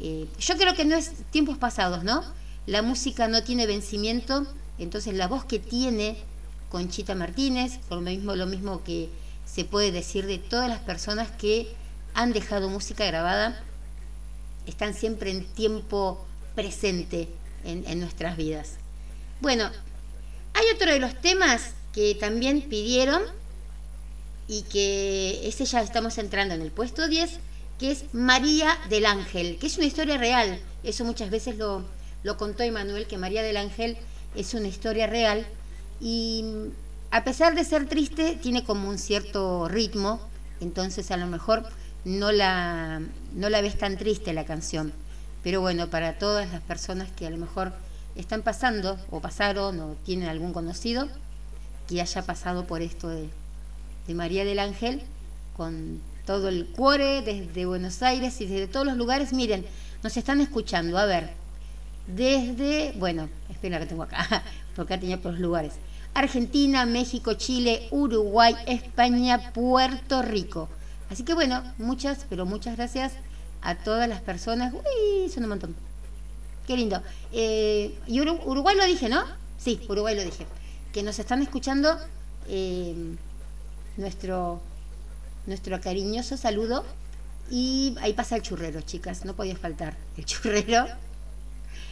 Speaker 3: Eh, yo creo que no es tiempos pasados, ¿no? La música no tiene vencimiento, entonces la voz que tiene Conchita Martínez, por lo mismo, lo mismo que se puede decir de todas las personas que han dejado música grabada, están siempre en tiempo presente en, en nuestras vidas. Bueno, hay otro de los temas que también pidieron y que ese ya estamos entrando en el puesto 10, que es María del Ángel, que es una historia real. Eso muchas veces lo, lo contó Emanuel, que María del Ángel es una historia real y a pesar de ser triste, tiene como un cierto ritmo, entonces a lo mejor no la, no la ves tan triste la canción. Pero bueno, para todas las personas que a lo mejor están pasando o pasaron o tienen algún conocido que haya pasado por esto de, de María del Ángel, con todo el cuore desde Buenos Aires y desde todos los lugares, miren, nos están escuchando, a ver, desde, bueno, espera que tengo acá, [LAUGHS] porque acá tenía por los lugares. Argentina, México, Chile, Uruguay, España, Puerto Rico. Así que bueno, muchas, pero muchas gracias a todas las personas. Uy, son un montón. Qué lindo. Eh, y Uru- Uruguay lo dije, ¿no? Sí, Uruguay lo dije. Que nos están escuchando eh, nuestro, nuestro cariñoso saludo. Y ahí pasa el churrero, chicas. No podía faltar el [LAUGHS] churrero.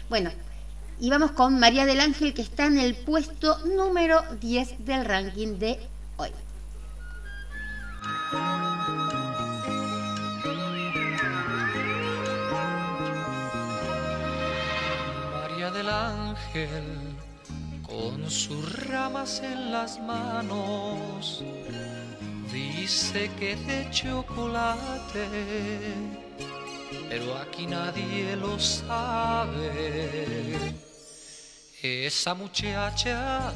Speaker 3: Bueno, y vamos con María del Ángel, que está en el puesto número 10 del ranking de hoy.
Speaker 1: María del Ángel, con sus ramas en las manos, dice que de chocolate, pero aquí nadie lo sabe. Esa muchacha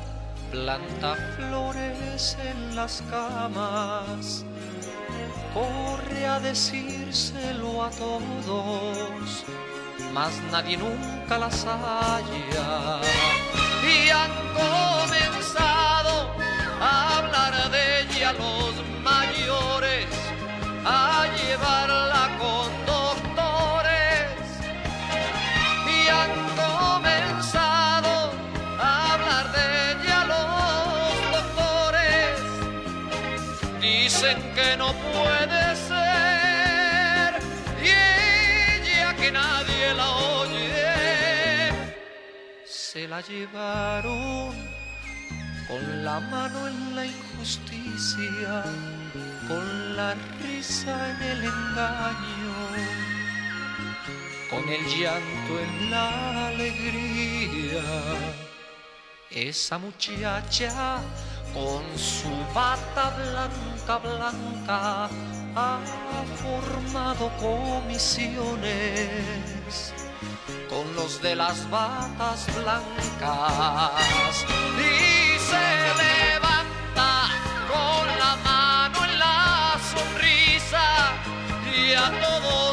Speaker 1: planta flores en las camas, corre a decírselo a todos mas nadie nunca las halla. Y han comenzado a hablar de ella los a llevarla con doctores. Y han comenzado a hablar de ella los doctores. Dicen que no puede ser y ella que nadie la oye se la llevaron con la mano en la injusticia con la risa en el engaño con el llanto en la alegría. Esa muchacha con su bata blanca, blanca, ha formado comisiones con los de las batas blancas. Y se levanta con la mano en la sonrisa y a todos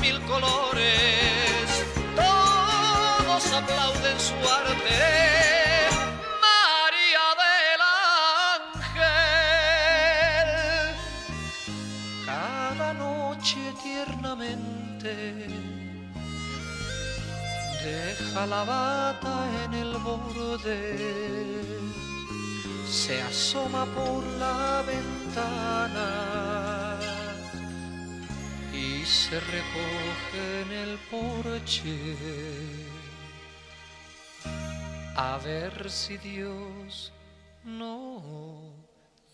Speaker 1: mil colores. Todos aplauden su arte. María del Ángel. Cada noche tiernamente deja la bata en el borde, se asoma por la ventana y se recoge en el porche a ver si Dios no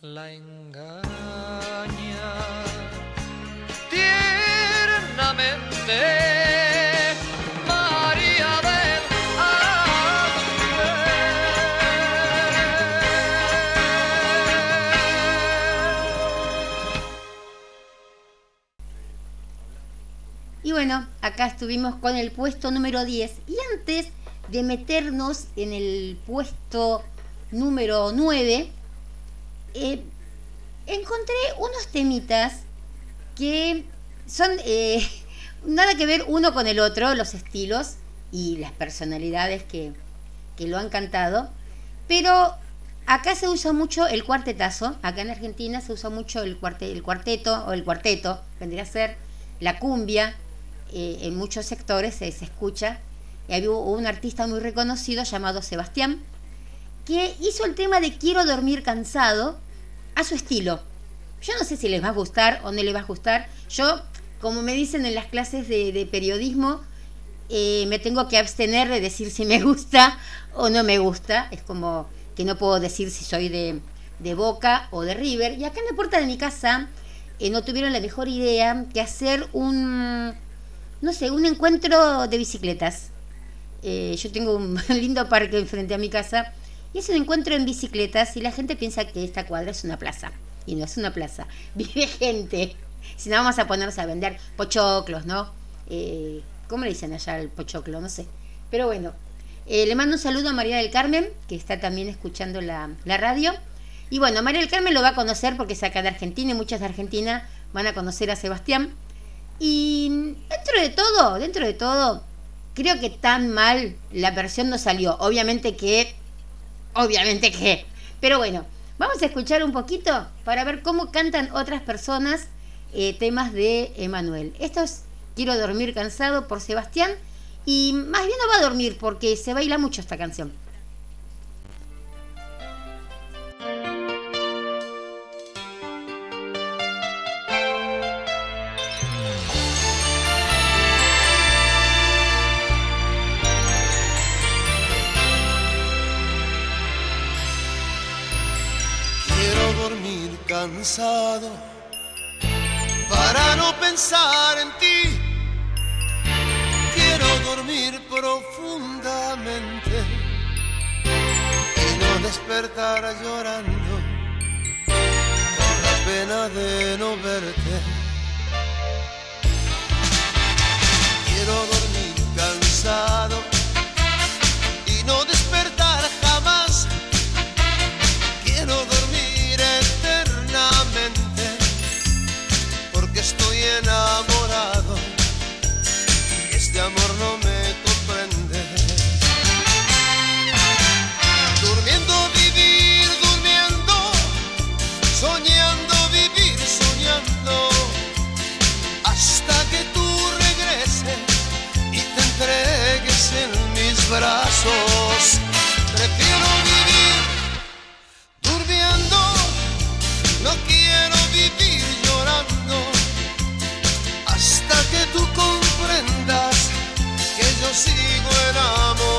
Speaker 1: la engaña tiernamente.
Speaker 3: Acá estuvimos con el puesto número 10. Y antes de meternos en el puesto número 9, eh, encontré unos temitas que son eh, [LAUGHS] nada que ver uno con el otro, los estilos y las personalidades que, que lo han cantado. Pero acá se usa mucho el cuartetazo, acá en Argentina se usa mucho el, cuarte- el cuarteto o el cuarteto, vendría a ser la cumbia, eh, en muchos sectores se, escucha. Y había un artista muy reconocido llamado Sebastián, que hizo el tema de Quiero dormir cansado a su estilo. Yo no sé si les va a gustar o no les va a gustar. Yo, como me dicen en las clases de, de periodismo, eh, me tengo que abstener de decir si me gusta o no me gusta. Es como que no puedo decir si soy de, de Boca o de River. Y acá en la puerta de mi casa eh, no tuvieron la mejor idea que hacer un, no sé, un encuentro de bicicletas. Eh, yo tengo un [LAUGHS] lindo parque enfrente a mi casa y es un encuentro en bicicletas y la gente piensa que esta cuadra es una plaza. Y no es una plaza. [LAUGHS] Vive gente. Si no vamos a ponernos a vender pochoclos, ¿no? Eh, ¿Cómo le dicen allá el pochoclo? No sé. Pero bueno, eh, le mando un saludo a María del Carmen, que está también escuchando la, la radio. Y bueno, María del Carmen lo va a conocer porque es acá de Argentina y muchas de Argentina van a conocer a Sebastián. Y dentro de todo, dentro de todo, creo que tan mal la versión no salió. Obviamente que, obviamente que. Pero bueno, vamos a escuchar un poquito para ver cómo cantan otras personas eh, temas de Emanuel. Esto es Quiero dormir cansado por Sebastián. Y más bien no va a dormir porque se baila mucho esta canción.
Speaker 5: Cansado para no pensar en ti. Quiero dormir profundamente y no despertar llorando por la pena de no verte. Quiero dormir enamorado este amor no me comprende. Durmiendo vivir, durmiendo, soñando vivir, soñando, hasta que tú regreses y te entregues en mis brazos. sigo enamorado.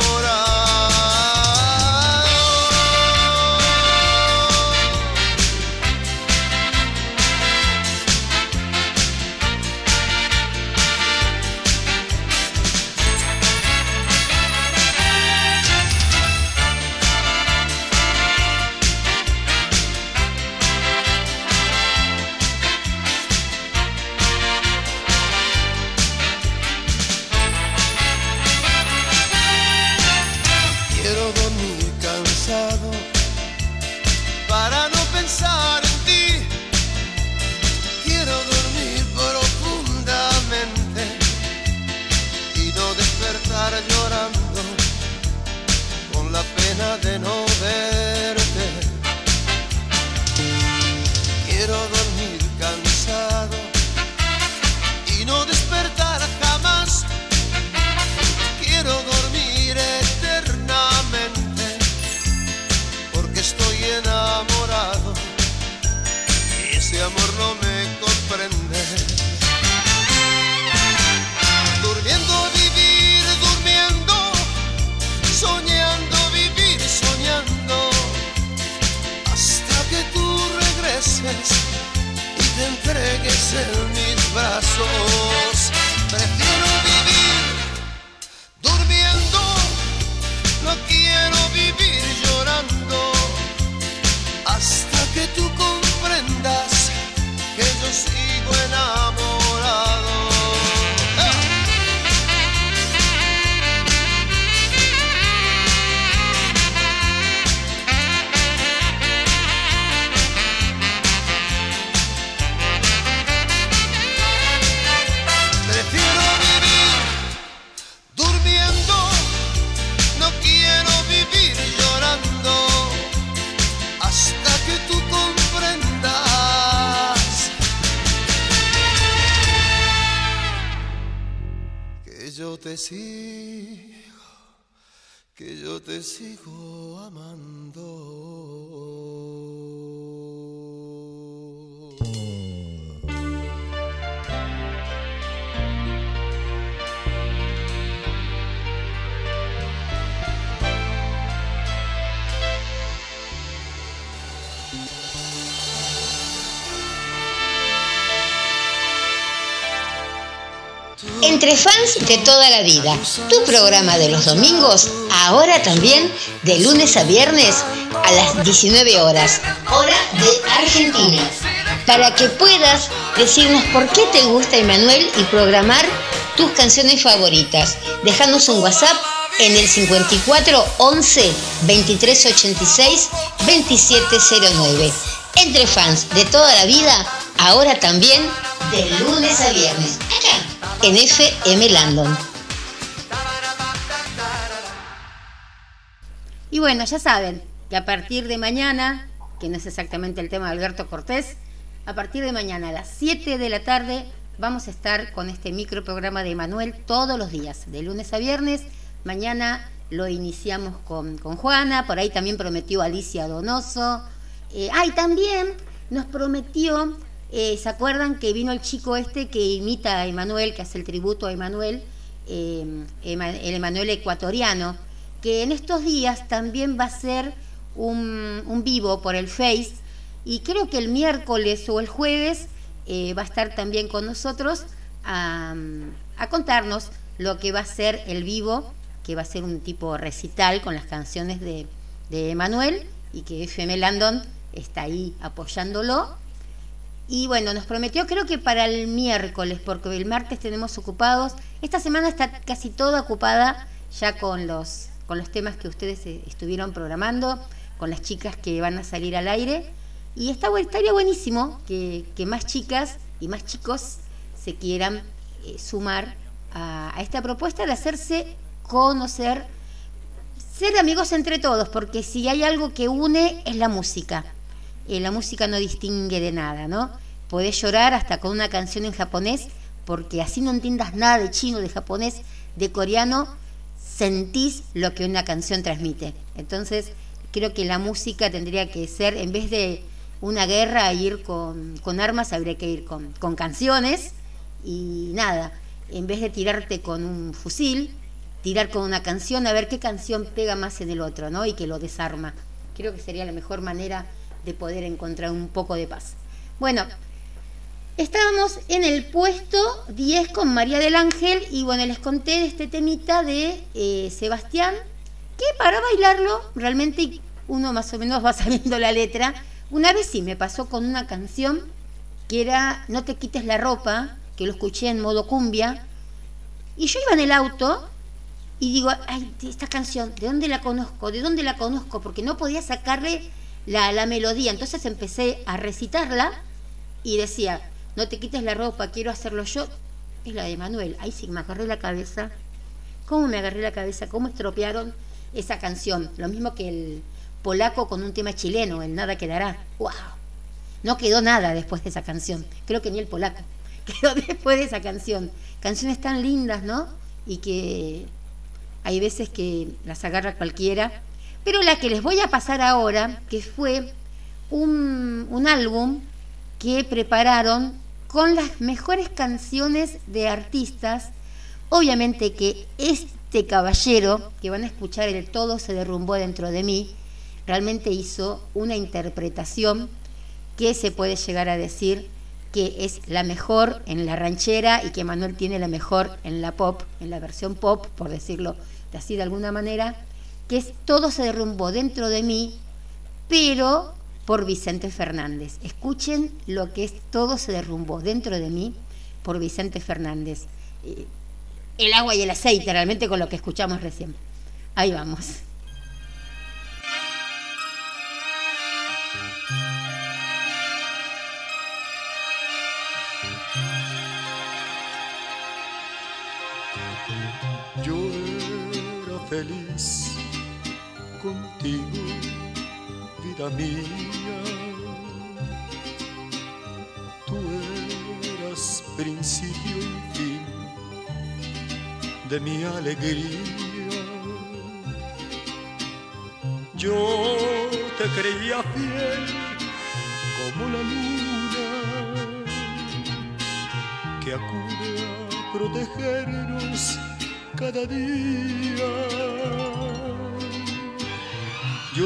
Speaker 1: Fans de toda la vida, tu programa de los domingos, ahora también de lunes a viernes a las 19 horas, hora de Argentina, para que puedas decirnos por qué te gusta Emanuel y programar tus canciones favoritas. Dejanos un WhatsApp en el 54 11 23 86 2709. Entre fans de toda la vida, ahora también de lunes a viernes, acá en FM Landon.
Speaker 3: Y bueno, ya saben que a partir de mañana, que no es exactamente el tema de Alberto Cortés, a partir de mañana a las 7 de la tarde vamos a estar con este microprograma de Manuel todos los días, de lunes a viernes. Mañana lo iniciamos con, con Juana, por ahí también prometió Alicia Donoso. Eh, ay, también nos prometió, eh, ¿se acuerdan que vino el chico este que imita a Emanuel, que hace el tributo a Emanuel, eh, el Emanuel ecuatoriano? que en estos días también va a ser un, un vivo por el Face y creo que el miércoles o el jueves eh, va a estar también con nosotros a, a contarnos lo que va a ser el vivo, que va a ser un tipo recital con las canciones de, de Emanuel y que FM Landon está ahí apoyándolo. Y bueno, nos prometió creo que para el miércoles, porque el martes tenemos ocupados. Esta semana está casi toda ocupada ya con los, con los temas que ustedes eh, estuvieron programando, con las chicas que van a salir al aire. Y está, estaría buenísimo que, que más chicas y más chicos se quieran eh, sumar a esta propuesta de hacerse conocer, ser amigos entre todos, porque si hay algo que une es la música. Eh, la música no distingue de nada, ¿no? Podés llorar hasta con una canción en japonés, porque así no entiendas nada de chino, de japonés, de coreano, sentís lo que una canción transmite. Entonces, creo que la música tendría que ser, en vez de una guerra, ir con, con armas, habría que ir con, con canciones y nada, en vez de tirarte con un fusil, tirar con una canción, a ver qué canción pega más en el otro, ¿no? Y que lo desarma. Creo que sería la mejor manera de poder encontrar un poco de paz. Bueno, estábamos en el puesto 10 con María del Ángel y bueno, les conté de este temita de eh, Sebastián, que para bailarlo realmente uno más o menos [LAUGHS] va sabiendo la letra. Una vez sí me pasó con una canción que era No te quites la ropa, que lo escuché en modo cumbia, y yo iba en el auto y digo, ay, esta canción, ¿de dónde la conozco? ¿De dónde la conozco? Porque no podía sacarle la, la melodía. Entonces empecé a recitarla y decía, no te quites la ropa, quiero hacerlo yo. Es la de Manuel. Ahí sí me agarré la cabeza. ¿Cómo me agarré la cabeza? ¿Cómo estropearon esa canción? Lo mismo que el polaco con un tema chileno, el Nada Quedará. ¡Wow! No quedó nada después de esa canción. Creo que ni el polaco. [LAUGHS] Quedó después de esa canción. Canciones tan lindas, ¿no? Y que hay veces que las agarra cualquiera. Pero la que les voy a pasar ahora, que fue un, un álbum que prepararon con las mejores canciones de artistas. Obviamente que este caballero, que van a escuchar el Todo se derrumbó dentro de mí, realmente hizo una interpretación que se puede llegar a decir que es la mejor en la ranchera y que Manuel tiene la mejor en la pop, en la versión pop, por decirlo así de alguna manera, que es Todo se derrumbó dentro de mí, pero por Vicente Fernández. Escuchen lo que es Todo se derrumbó dentro de mí por Vicente Fernández. Eh, el agua y el aceite, realmente con lo que escuchamos recién. Ahí vamos.
Speaker 6: Yo era feliz mía. Tú eras principio y fin de mi alegría. Yo te creía fiel como la luna que acude a protegernos cada día. Yo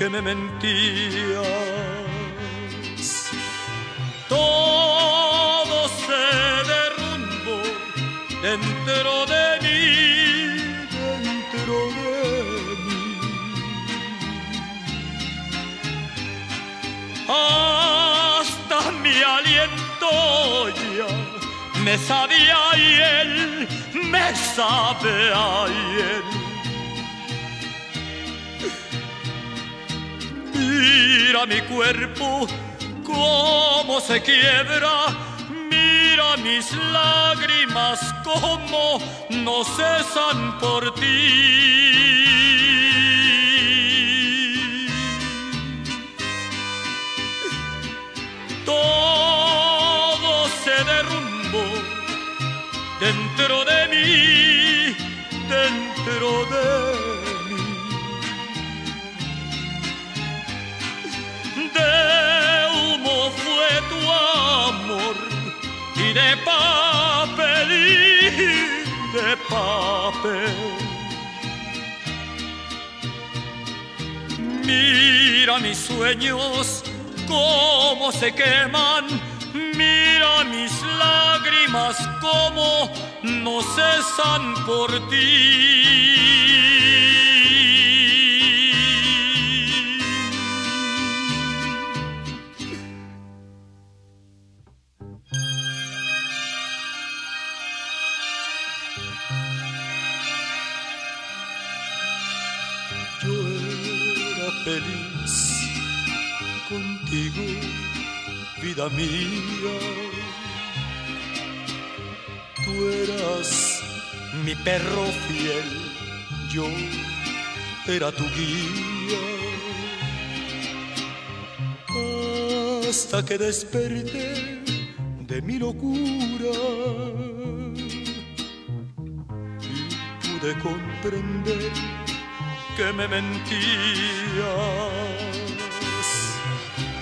Speaker 6: que me mentías. Todo se derrumbó dentro de mí, dentro de mí. Hasta mi aliento ya me sabía y él me sabe a él. Mira mi cuerpo cómo se quiebra, mira mis lágrimas cómo no cesan por ti. Todo se derrumbó dentro de mí, dentro de mí. De humo fue tu amor y de papel y de papel. Mira mis sueños cómo se queman, mira mis lágrimas cómo no cesan por ti. Vida mía. Tú eras mi perro fiel, yo era tu guía. Hasta que desperté de mi locura y pude comprender que me mentías.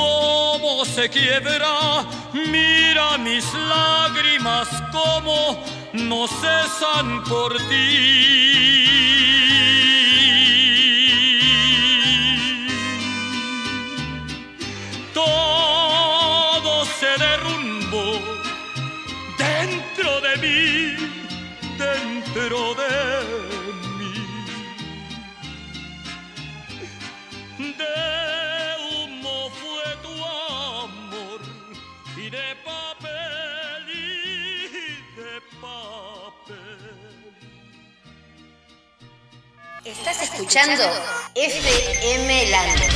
Speaker 6: cómo se quiebra, mira mis lágrimas cómo no cesan por ti.
Speaker 2: Estás escuchando FM Landon.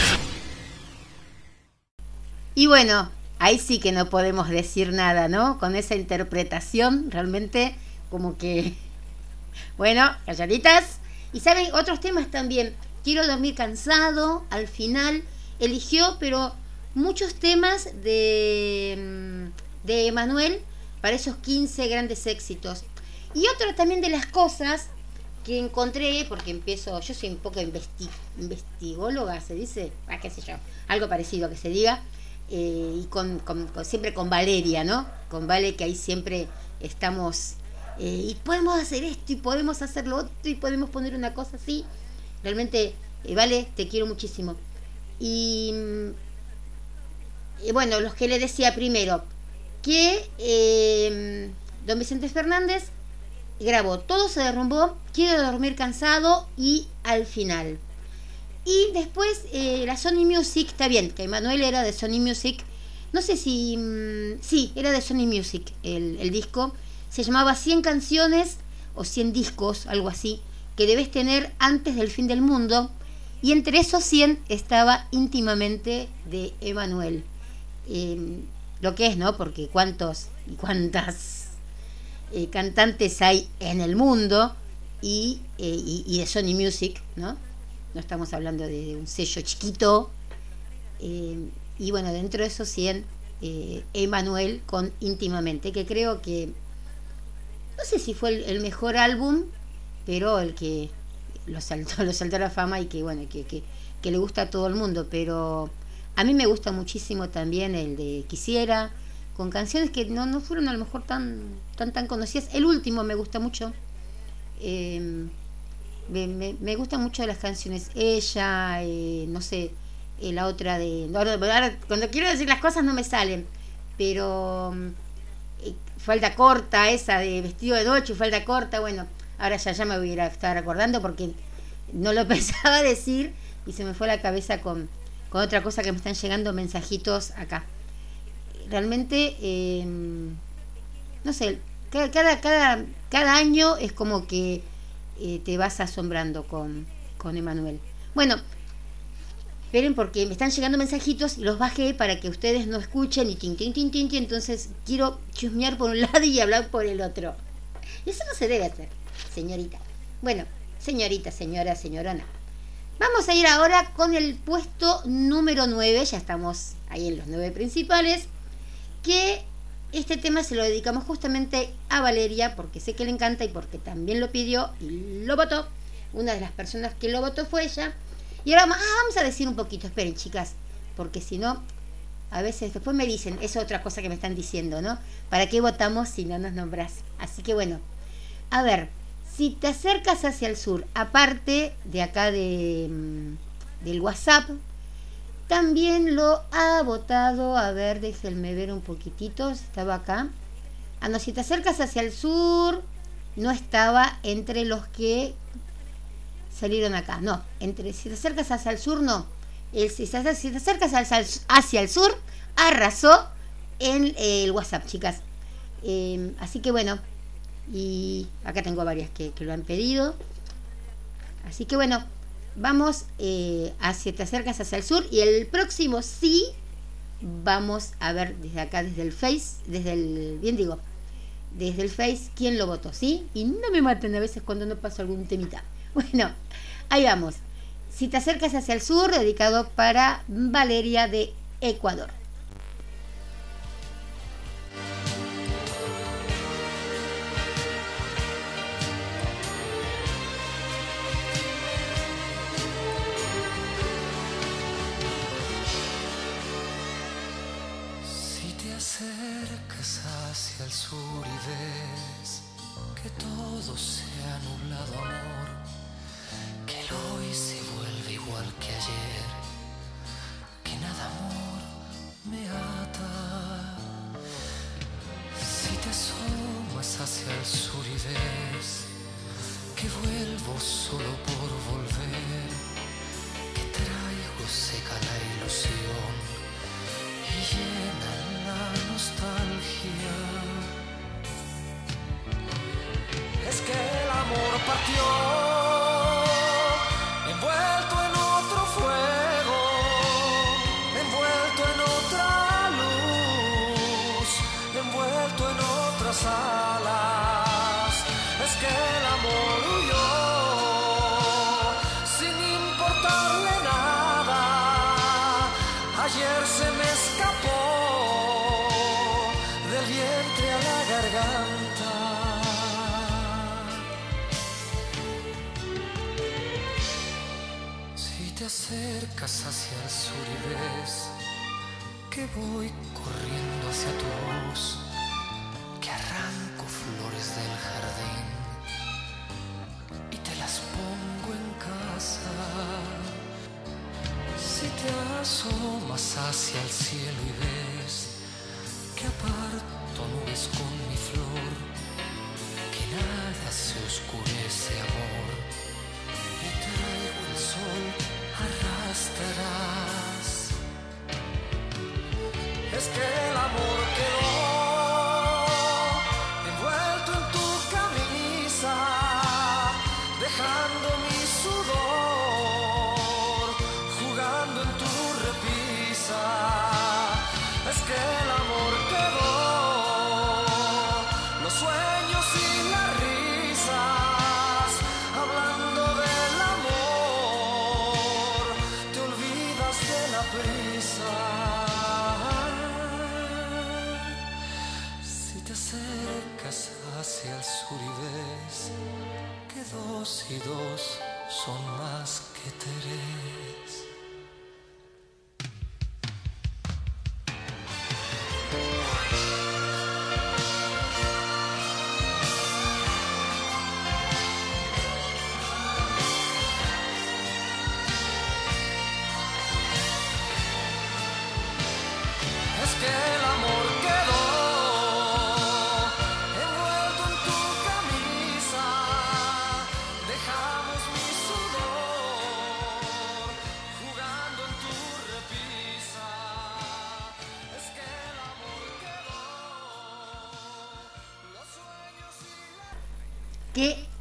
Speaker 3: Y bueno, ahí sí que no podemos decir nada, ¿no? Con esa interpretación, realmente como que... [LAUGHS] Bueno, calladitas. Y saben, otros temas también. Quiero dormir cansado, al final eligió, pero muchos temas de, mm, de Emanuel para esos 15 grandes éxitos. Y otra también de las cosas que encontré, porque empiezo, yo soy un poco investi investigóloga, se dice, ah, qué sé yo, algo parecido a que se diga, eh, y con, siempre con Valeria, ¿no? Con Vale, que ahí siempre estamos, eh, y podemos hacer esto, y podemos hacer lo otro, y podemos poner una cosa así. Realmente, eh, Vale, te quiero muchísimo. Y, mm, y bueno, los que le decía primero, que don Vicente Fernández grabó Todo se derrumbó, Quiero dormir cansado y al final. Y después eh, la Sony Music, está bien, que Manuel era de Sony Music. No sé si... mm, sí, era de Sony Music el, disco. Se llamaba 100 canciones o 100 discos, algo así, que debes tener antes del fin del mundo. Y entre esos 100 estaba íntimamente de Emanuel. Eh, lo que es, ¿no? Porque cuántos y cuántas eh, cantantes hay en el mundo y, eh, y- y de Sony Music, ¿no? No estamos hablando de, un sello chiquito. eh, y bueno, dentro de esos 100, eh, Emanuel con íntimamente, que creo que, no sé si fue el, el mejor álbum, pero el que lo saltó, [LAUGHS] lo saltó a la fama y que bueno, que, que, que le gusta a todo el mundo, pero a mí me gusta muchísimo también el de Quisiera, con canciones que no, no fueron a lo mejor tan, tan, tan conocidas. El último me gusta mucho. Eh, me, me, me gustan mucho las canciones. Ella, eh, no sé, eh, la otra de... ahora- cuando quiero decir las cosas no me salen, pero mm, eh, falda corta, esa de vestido de noche, falda corta, bueno, ahora ya, ya me voy a ir estar acordando porque no lo [LAUGHS] pensaba decir y se me fue la cabeza con, con otra cosa que me están llegando mensajitos acá. Realmente, eh, no sé, cada, cada, cada, año es como que eh, te vas asombrando con, con Emanuel. Bueno, esperen porque me están llegando mensajitos y los bajé para que ustedes no escuchen y tin, tin, tin, tin, tin, entonces quiero chusmear por un [LAUGHS] lado y hablar por el otro. Eso no se debe hacer, señorita. Bueno, señorita, señora, señorona. Vamos a ir ahora con el puesto número 9, ya estamos ahí en los nueve principales, que este tema se lo dedicamos justamente a Valeria, porque sé que le encanta y porque también lo pidió y lo votó. Una de las personas que lo votó fue ella. Y ahora vamos, ah, vamos a decir un poquito, esperen chicas, porque si no, a veces después me dicen, es otra cosa que me están diciendo, ¿no? ¿Para qué votamos si no nos nombras? Así que bueno, a ver, si te acercas hacia el sur, aparte de acá de, mm, del WhatsApp, también lo ha votado, a ver, déjenme ver un poquitito, estaba acá. Ah, no, si te acercas hacia el sur, no estaba entre los que salieron acá, no, entre si te acercas hacia el sur, no. Si, te acercas hacia el, sur, arrasó en el WhatsApp, chicas. Eh, así que bueno, y acá tengo varias que lo han pedido. Así que bueno, vamos eh, hacia, te acercas hacia el sur y el próximo sí vamos a ver desde acá, desde el Face, desde el, bien digo, desde el Face, quién lo votó, ¿sí? Y no me maten a veces cuando no paso algún temita. [LAUGHS] Bueno, ahí vamos. Si te acercas hacia el sur, dedicado para Valeria de Ecuador.
Speaker 1: El sur y ves que todo se ha nublado, amor, que el hoy se vuelve igual que ayer, que nada, amor, me ata. Si te asomas hacia el sur y ves que vuelvo solo por volver, que traigo seca la ilusión y llena nostalgia. Es que el amor partió que voy corriendo hacia tu voz, que arranco flores del jardín y te las pongo en casa. Si te asomas hacia el cielo y ves que aparto nubes con mi flor, que nada se oscurece, amor, y traigo el sol, arrastrarás. Es que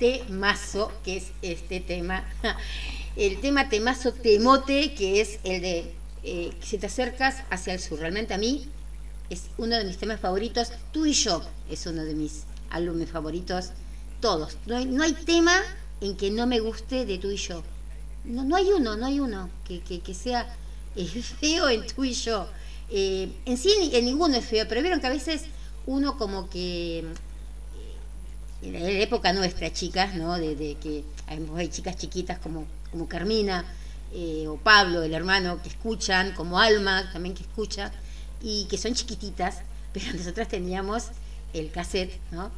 Speaker 3: temazo que es este tema. [LAUGHS] El tema temazo temote que es el de eh, si te acercas hacia el sur. Realmente a mí es uno de mis temas favoritos. Tú y yo es uno de mis álbumes favoritos. Todos. No hay, no hay tema en que no me guste de tú y yo. No, no hay uno, no hay uno que, que- sea [LAUGHS] feo en tú y yo. Eh, en sí, en ninguno es feo, pero vieron que a veces uno como que en la época nuestra, chicas, ¿no? De, de que hay, chicas chiquitas como, como Carmina eh, o Pablo, el hermano, que escuchan, como Alma también que escucha, y que son chiquititas, [LAUGHS] pero nosotras teníamos el cassette, ¿no?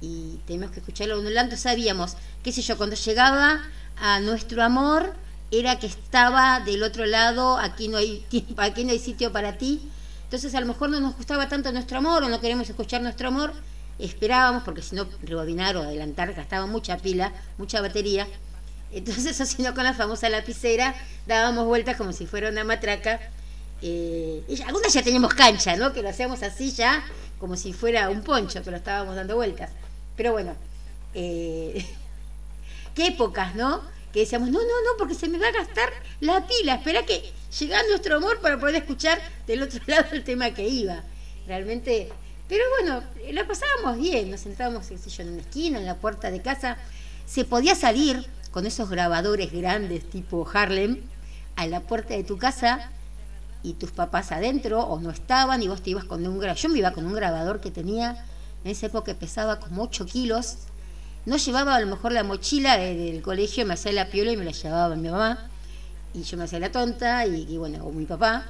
Speaker 3: Y teníamos que escucharlo ondulando, sabíamos, qué sé yo, cuando llegaba a nuestro amor, era que estaba del otro lado, aquí no hay tiempo, aquí no hay sitio para ti. Entonces a lo mejor no nos gustaba tanto nuestro amor o no queremos escuchar nuestro amor, esperábamos, porque si no rebobinar o adelantar gastaba mucha pila, mucha batería. Entonces, [LAUGHS] o si no, con la famosa lapicera dábamos vueltas como si fuera una matraca. Eh, y algunas ya teníamos cancha, ¿no? Que lo hacíamos así ya, como si fuera un poncho, lo estábamos dando vueltas. Pero bueno, eh, [LAUGHS] qué épocas, ¿no? Que decíamos, no, no, no, porque se me va a gastar la pila. Espera que llega nuestro amor para poder escuchar del otro [LAUGHS] lado el tema que iba. Realmente, pero bueno, la pasábamos bien. Nos sentábamos, en una esquina, en la puerta de casa. Se podía salir con esos grabadores grandes tipo Harlem a la puerta de tu casa y tus papás adentro o no estaban y vos te ibas con un grabador. Yo me iba con un grabador que tenía, en esa época pesaba como 8 kilos. No llevaba a lo mejor la mochila de- del colegio, me hacía la piola y me la llevaba mi mamá. Y yo me hacía la tonta y, y bueno, o mi papá.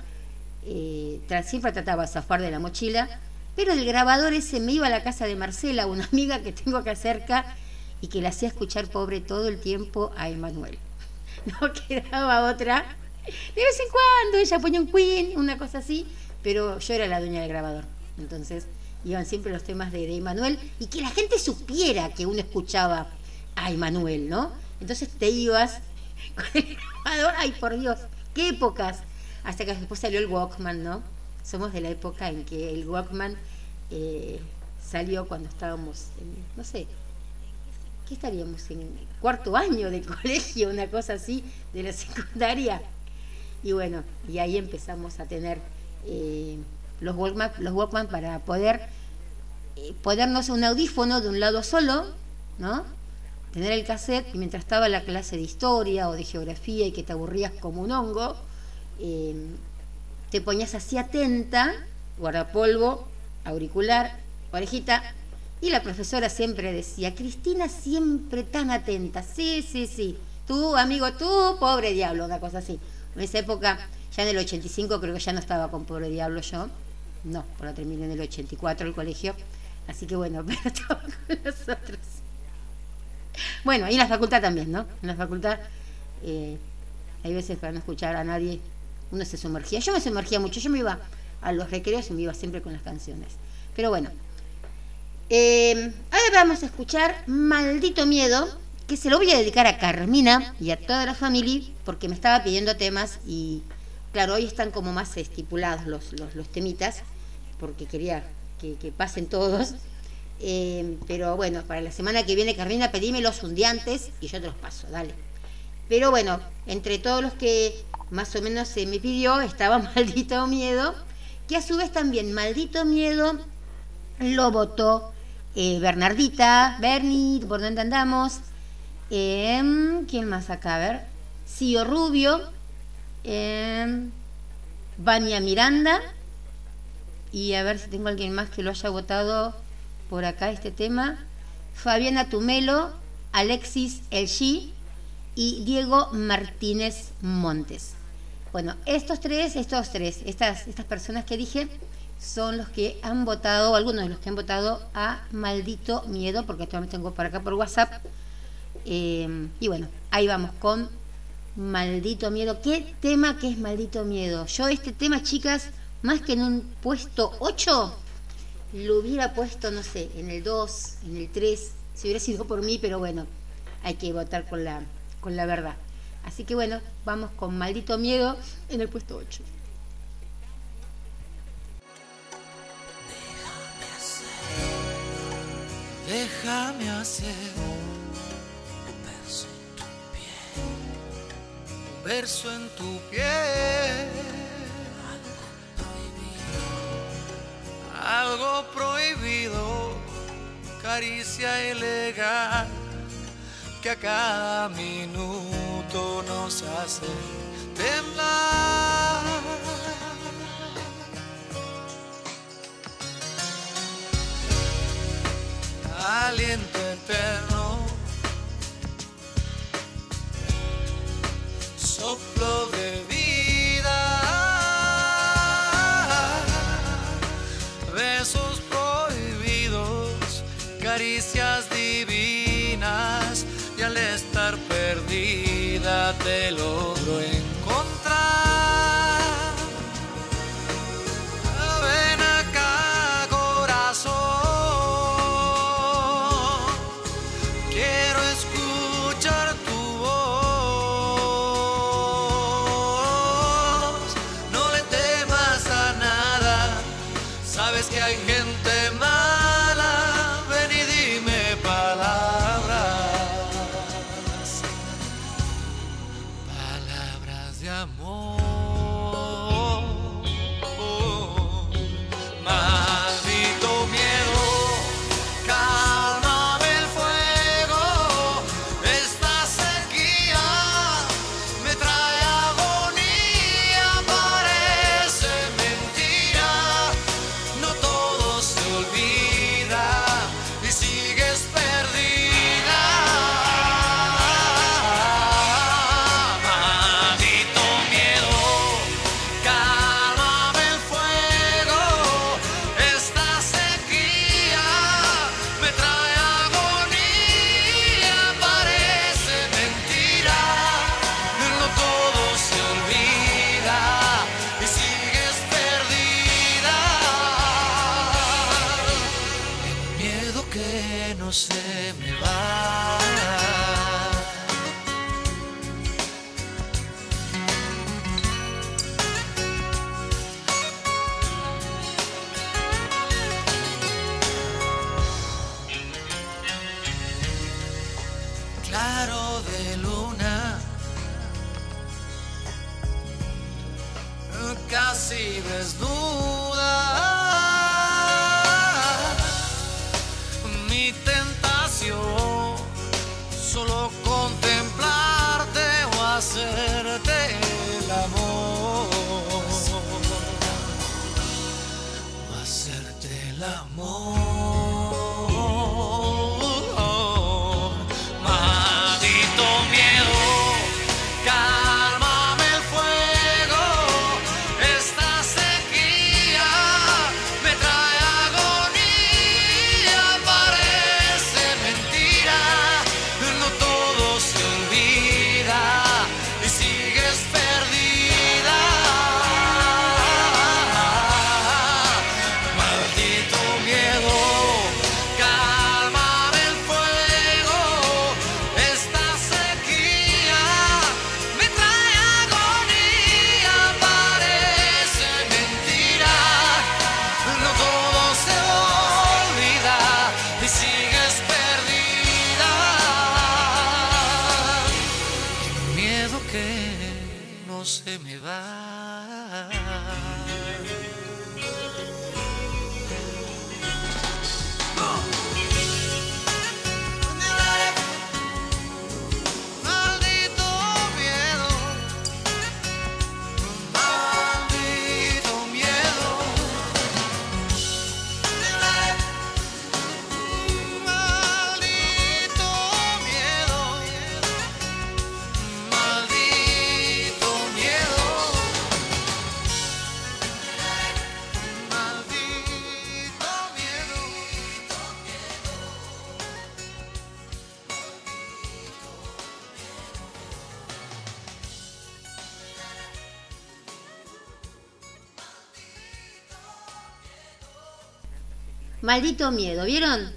Speaker 3: Eh, siempre trataba de zafar de la mochila. Pero el grabador ese me iba a la casa de Marcela, una [LAUGHS] amiga que tengo acá cerca, y que le hacía escuchar pobre todo el tiempo a Emanuel. [LAUGHS] No quedaba otra. De vez en cuando ella ponía un Queen, una cosa así, pero yo era la dueña del grabador. Entonces iban siempre los temas de, de Emanuel y que la gente supiera que uno escuchaba a Emanuel, ¿no? Entonces te ibas [LAUGHS] con el grabador, ay por Dios, qué épocas. Hasta que después salió el Walkman, ¿no? Somos de la época en que el Walkman eh, salió cuando estábamos, en, no sé, ¿qué estaríamos? En cuarto año de [LAUGHS] colegio, una cosa así, de la secundaria. Y bueno, y ahí empezamos a tener eh, los, Walkman, los Walkman para poder eh, ponernos un audífono de un lado solo, ¿no? Tener el cassette y mientras estaba la clase de historia o de geografía y que te aburrías como un hongo, eh, te ponías así atenta, guardapolvo, auricular, orejita, y la profesora siempre decía, Cristina siempre tan atenta, sí, sí, sí, tú, amigo, tú, pobre diablo, una cosa así. En esa época, ya en el 85 creo que ya no estaba con pobre diablo yo, no, por lo terminé en el 84 el colegio, así que bueno, [LAUGHS] pero estaba con nosotros. Bueno, y en la facultad también, ¿no? En la facultad eh, hay veces para no escuchar a nadie, uno se sumergía. Yo me sumergía mucho, yo me iba a los recreos y me iba siempre con las canciones. Pero bueno, eh, ahora vamos a escuchar Maldito Miedo, que se lo voy a dedicar a Carmina y a toda la familia, porque me estaba pidiendo temas y claro, hoy están como más estipulados los, los, los temitas, porque quería que, que pasen todos. Eh, pero bueno, para la semana que viene, Carmina, pedímelos un día y yo te los paso, dale. Pero bueno, entre todos los que más o menos se me pidió, [LAUGHS] estaba Maldito Miedo, que a su vez también Maldito Miedo lo votó eh, Bernardita, Bernie, ¿por dónde andamos? Eh, ¿Quién más acá? A ver. Cío Rubio, eh, Miranda, y a ver si tengo alguien más que lo haya votado por acá este tema. Fabiana Tumelo, Alexis Elgi y Diego Martínez Montes. Bueno, estos tres, estos tres, estas, estas personas que dije son los que han votado, algunos de los que han votado a Maldito Miedo, porque esto me tengo por acá por WhatsApp. Eh, y bueno, ahí vamos con Maldito Miedo. ¿Qué tema que es Maldito Miedo? Yo este tema, chicas, más que en un puesto 8, lo hubiera puesto, no sé, en el 2, en el 3, si hubiera sido por mí, pero bueno, hay que votar con la, con la verdad. Así que bueno, vamos con Maldito Miedo en el puesto 8.
Speaker 1: Déjame hacer un verso en tu piel, un verso en tu piel, algo prohibido, caricia ilegal que a cada minuto nos hace temblar. aliento eterno, soplo de perdida Maldito miedo,
Speaker 3: ¿vieron?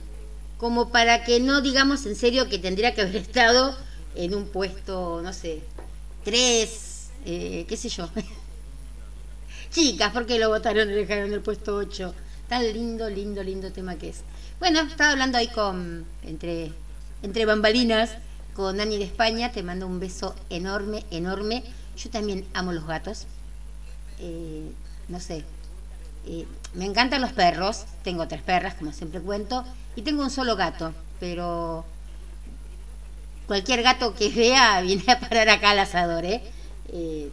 Speaker 3: Como para que no digamos en serio que tendría que haber estado en un puesto, no sé, tres, eh, qué sé yo. [LAUGHS] Chicas, ¿por qué lo votaron y dejaron el puesto 8? Tan lindo, lindo, lindo tema que es. Bueno, estaba hablando ahí con, entre, entre bambalinas, con Dani de España. Te mando un beso enorme, enorme. Yo también amo los gatos. Eh, no sé, eh, me encantan los perros, tengo tres perras, como siempre cuento, y tengo un solo gato, pero cualquier gato que [LAUGHS] vea viene a parar acá al asador, ¿eh? Eh,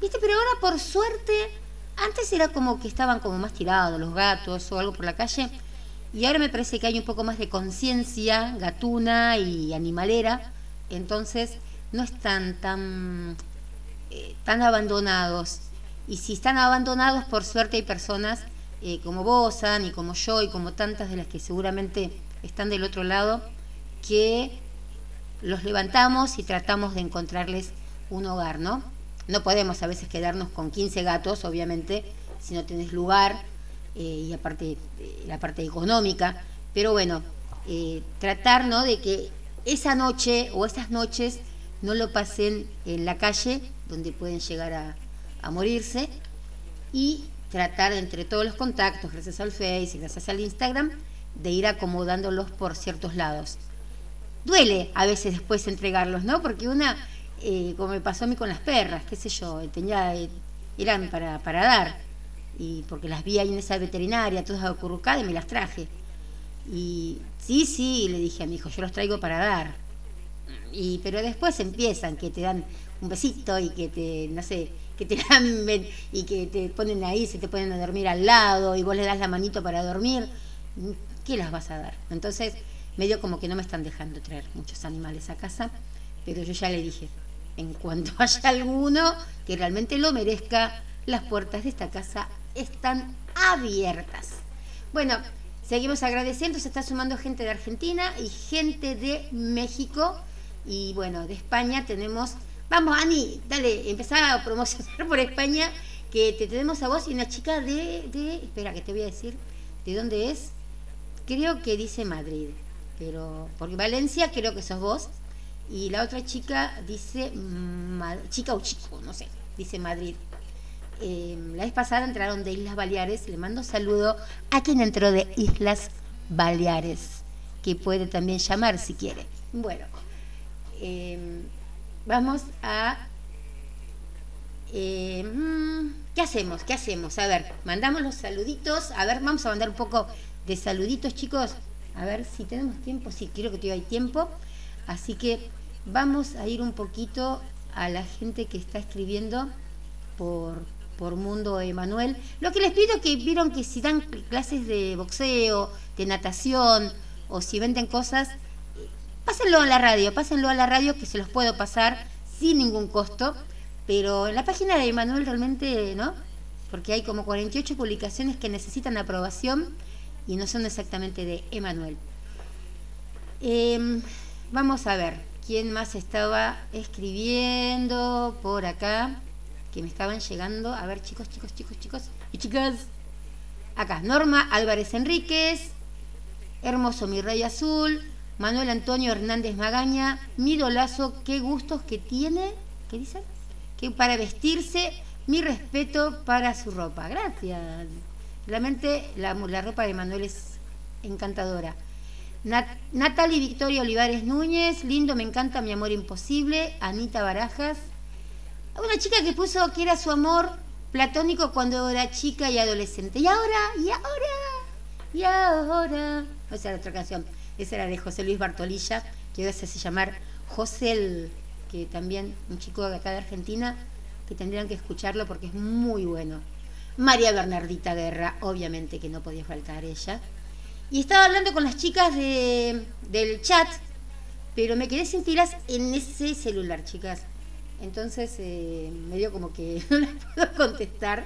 Speaker 3: ¿Viste? Pero ahora por suerte, antes era como que estaban como más tirados los gatos o algo por la calle, y ahora me parece que hay un poco más de conciencia gatuna y animalera, entonces no están tan, eh, tan abandonados. Y si están abandonados, por suerte hay personas eh, como vos, y como yo, y como tantas de las que seguramente están del otro lado, que los levantamos y tratamos de encontrarles un hogar, ¿no? No podemos a veces quedarnos con 15 gatos, obviamente, si no tenés lugar, eh, y aparte eh, la parte económica, pero bueno, tratar, ¿no? De que esa noche o esas noches no lo pasen en la calle, donde pueden llegar a, a morirse y tratar entre todos los contactos, gracias al Face y gracias al Instagram, de ir acomodándolos por ciertos lados. Duele a veces después entregarlos, ¿no? Porque una, eh, como me pasó a mí con las perras, qué sé yo, tenía, eh, eran para, para dar, y porque las vi ahí en esa veterinaria, todas acurrucadas y me las traje. Y sí, sí, le dije a mi hijo, yo los traigo para dar. Y, pero después empiezan, que te dan un besito y que te, no sé, que te [LAUGHS] lamben y que te ponen ahí, se te ponen a dormir al lado y vos le das la manito para dormir. ¿Qué las vas a dar? Entonces, medio como que no me están dejando traer muchos animales a casa, pero yo ya le dije, en cuanto [LAUGHS] haya alguno que realmente lo merezca, las puertas de esta casa están abiertas. Bueno, seguimos agradeciendo, se está sumando gente de Argentina y gente de México y bueno, de España tenemos, vamos Ani, dale, empezá a promocionar por España, que te tenemos a vos y una chica de, espera que te voy a decir, ¿de dónde es? Creo que dice Madrid, pero porque Valencia creo que sos vos y la otra chica dice chica o chico, no sé, dice Madrid. Eh, la vez pasada entraron de Islas Baleares, le mando saludo a quien entró de Islas Baleares, que puede también llamar si quiere. Bueno, eh, vamos a... Eh, mm, ¿Qué hacemos? ¿Qué hacemos? A ver, mandamos los saluditos. A ver, vamos a mandar un poco de saluditos, chicos. A ver si tenemos tiempo. Sí, creo que todavía hay tiempo. Así que vamos a ir un poquito a la gente que está escribiendo por, por Mundo Emanuel. Lo que les pido es que vieron que si dan clases de boxeo, de natación o si venden cosas, pásenlo a la radio, pásenlo a la radio que se los puedo pasar sin ningún costo pero en la página de Emanuel realmente, ¿no? Porque hay como 48 publicaciones que necesitan aprobación y no son exactamente de Emanuel. Em, vamos a ver quién más estaba escribiendo por acá, que me estaban llegando. A ver, chicos, chicos, chicos, chicos y chicas. Acá, Norma Álvarez Enríquez, Hermoso Mi Rey Azul, Manuel Antonio Hernández Magaña, Mido Lazo, qué gustos que tiene. ¿Qué dicen? para vestirse, mi respeto para su ropa. Gracias. Realmente la, ropa de Manuel es encantadora. Natalie Victoria Olivares Núñez, lindo, me encanta mi amor imposible. Anita Barajas. Una chica que puso que era su amor platónico cuando era chica y adolescente. Y ahora, y ahora, y ahora. Esa era otra canción. Esa era de José Luis Bartolilla, que hoy se hace llamar José que también, un chico de acá de Argentina, que tendrían que escucharlo porque es muy bueno. María Bernardita Guerra, obviamente que no podía faltar ella. Y estaba hablando con las chicas de, del chat, pero me quedé sin tiras en ese celular, chicas. Entonces eh, me dio como que [LAUGHS] no las puedo contestar.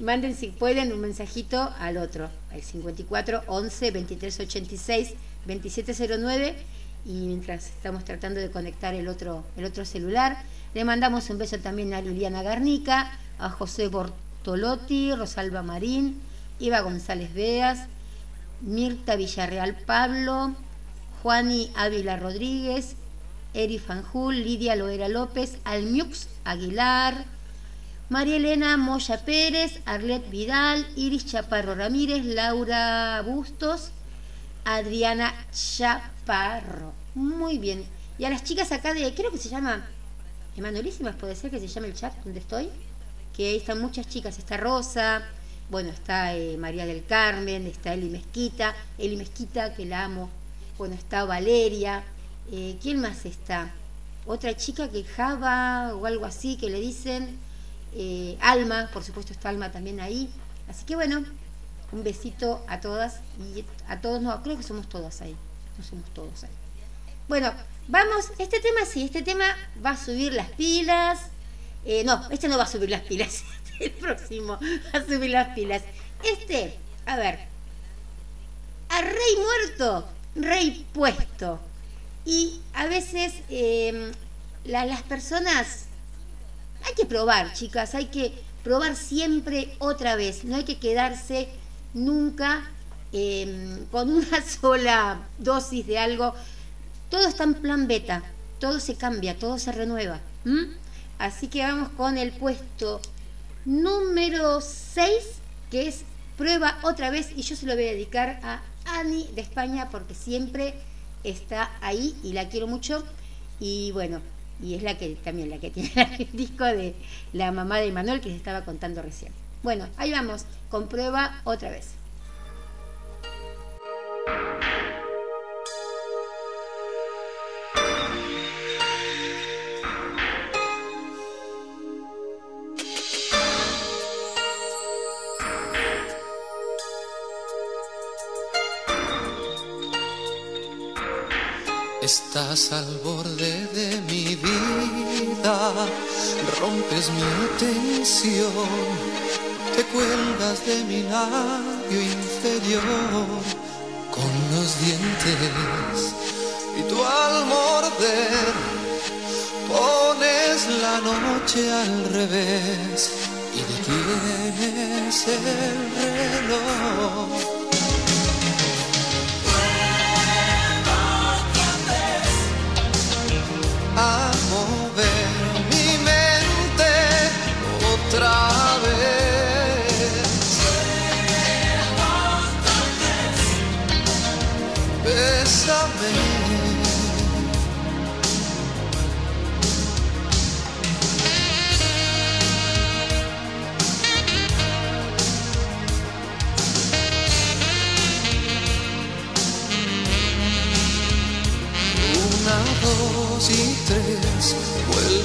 Speaker 3: Manden si pueden un mensajito al otro, al 54 11 23 86 2709 y mientras estamos tratando de conectar el otro, el otro celular, le mandamos un beso también a Liliana Garnica, a José Bortolotti, Rosalba Marín, Eva González Beas, Mirta Villarreal Pablo, Juani Ávila Rodríguez, Eri Fanjul, Lidia Loera López, Almiux Aguilar, María Elena Moya Pérez, Arlet Vidal, Iris Chaparro Ramírez, Laura Bustos, Adriana Chaparro. Muy bien. Y a las chicas acá de, creo que se llama Emanuelísimas, puede ser que se llame el chat donde estoy. Que ahí están muchas chicas. Está Rosa, bueno, está eh, María del Carmen, está Eli Mezquita, Eli Mezquita, que la amo. Bueno, está Valeria. Eh, ¿Quién más está? Otra chica que Java o algo así, que le dicen. Eh, Alma, por supuesto está Alma también ahí. Así que bueno, un besito a todas y a todos, no, creo que somos todas ahí, no somos todos ahí. Bueno, vamos, este tema sí, este tema va a subir las pilas. Eh, no, este no va a subir las pilas, [LAUGHS] el próximo va a subir las pilas. Este, a ver, a rey muerto, rey puesto. Y a veces em, las personas, hay que probar, chicas, hay que probar siempre otra vez, no hay que quedarse nunca em, con [LAUGHS] una sola dosis de algo. Todo está en plan beta, todo se cambia, todo se renueva. Así que vamos con el puesto número 6, que es prueba otra vez, y yo se lo voy a dedicar a Ani de España porque siempre está ahí y la quiero mucho. Y bueno, y es la que también la que tiene [LAUGHS] el disco de la mamá de Manuel que se estaba contando recién. Bueno, ahí vamos, comprueba otra vez.
Speaker 6: Estás al borde de vida, rompes mi atención te cuelgas de mi labio inferior con los dientes y tú al morder pones la noche al revés y detienes el reloj.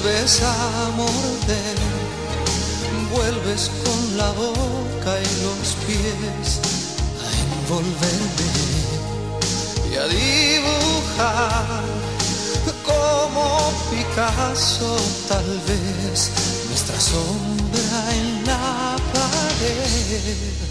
Speaker 1: Vuelves a morder, vuelves con la boca y los pies a envolverme y a dibujar como Picasso tal vez nuestra sombra en la pared.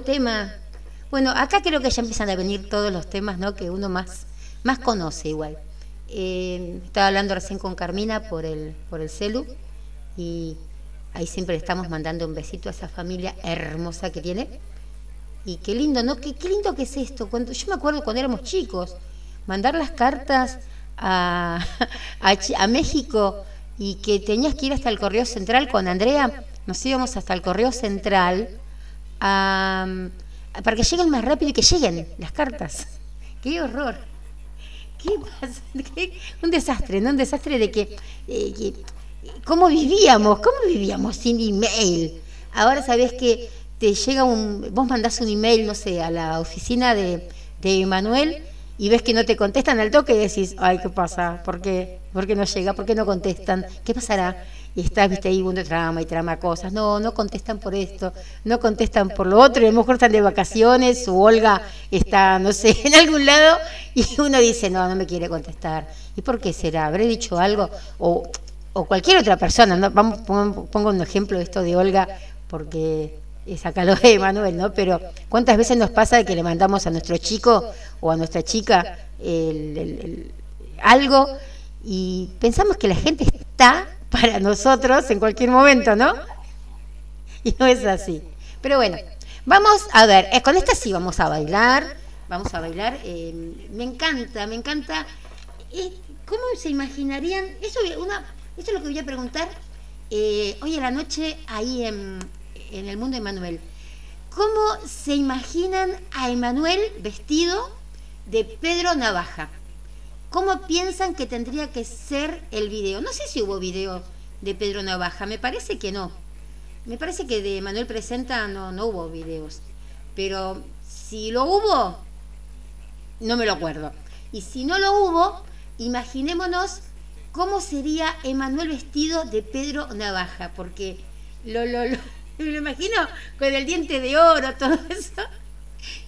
Speaker 3: Tema. Bueno, acá creo que ya empiezan a venir todos los temas, ¿no? Que uno más, más conoce igual. Eh, estaba hablando recién con Carmina por el, por el celu y ahí siempre le estamos mandando un besito a esa familia hermosa que tiene. Y qué lindo, ¿no? Qué, qué lindo que es esto. Cuando, yo me acuerdo cuando éramos chicos, mandar las cartas a, [LAUGHS] a, a México y que tenías que ir hasta el Correo Central con Andrea. Nos íbamos hasta el Correo Central para que lleguen más rápido y que lleguen las cartas. [LAUGHS] ¡Qué horror! ¿Qué pasa? [LAUGHS] Un desastre, ¿no? Un desastre de que, que- ¿Cómo vivíamos? ¿Cómo vivíamos sin email? Ahora sabés que te llega un... Vos mandás un email, no sé, a la oficina de, de Emanuel y ves que no te contestan al toque y decís, ay, ¿qué pasa? ¿Por qué? ¿Por qué no llega? ¿Por qué no contestan? ¿Qué pasará? Y estás, viste, ahí uno trama y trama cosas. No, no contestan por esto, no contestan por lo otro, y a lo mejor están de vacaciones, o Olga está, no sé, [LAUGHS] en algún lado, y uno dice, no, no me quiere contestar. ¿Y por qué será? ¿Habré dicho algo? O, o cualquier otra persona, ¿no? Vamos, pongo, un ejemplo de esto de Olga, porque es acá lo de Manuel, ¿no? Pero ¿cuántas veces nos pasa que le mandamos a nuestro chico o a nuestra chica algo y pensamos que la gente está para nosotros en cualquier momento, ¿no? Y no es así. Pero bueno, vamos a ver, eh, con esta sí vamos a bailar, vamos a bailar. eh, me encanta, me encanta. Eh, ¿Cómo se imaginarían? Eso, eso es lo que voy a preguntar eh, hoy en la noche ahí en, en el mundo de Emanuel. ¿Cómo se imaginan a Emanuel vestido de Pedro Navaja? ¿Cómo piensan que tendría que ser el video? No sé si hubo video de Pedro Navaja, me parece que no. Me parece que de Manuel Presenta no, no hubo videos. Pero si lo hubo, no me lo acuerdo. Y si no lo hubo, imaginémonos cómo sería Emanuel vestido de Pedro Navaja, porque lo, lo, lo, [LAUGHS] me imagino con el diente de oro, todo eso.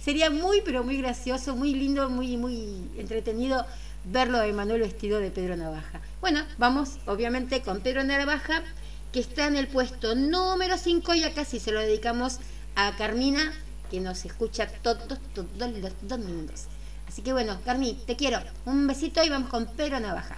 Speaker 3: Sería muy, pero muy gracioso, muy lindo, muy, muy entretenido verlo a Emanuel vestido de Pedro Navaja. Bueno, vamos obviamente con Pedro Navaja, que está en el puesto número 5 y acá sí se lo dedicamos a Carmina, que nos escucha todos, todos los domingos. Así que bueno, Carmi, te quiero. Un besito y vamos con Pedro Navaja.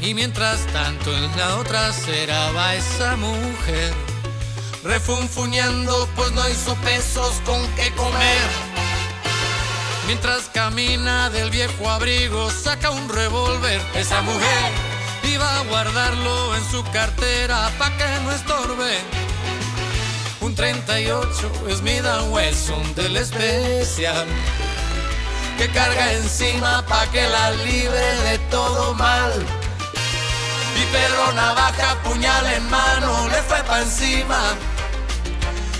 Speaker 1: Y mientras tanto en la otra acera va esa mujer, refunfuñando pues no hizo pesos con qué comer. Mientras camina del viejo abrigo, saca un revólver. Esa mujer iba a guardarlo en su cartera pa' que no estorbe. Un 38 Smith Wesson del especial que carga encima pa' que la libre de todo mal. Y Pedro Navaja, puñal en mano, le fue pa' encima.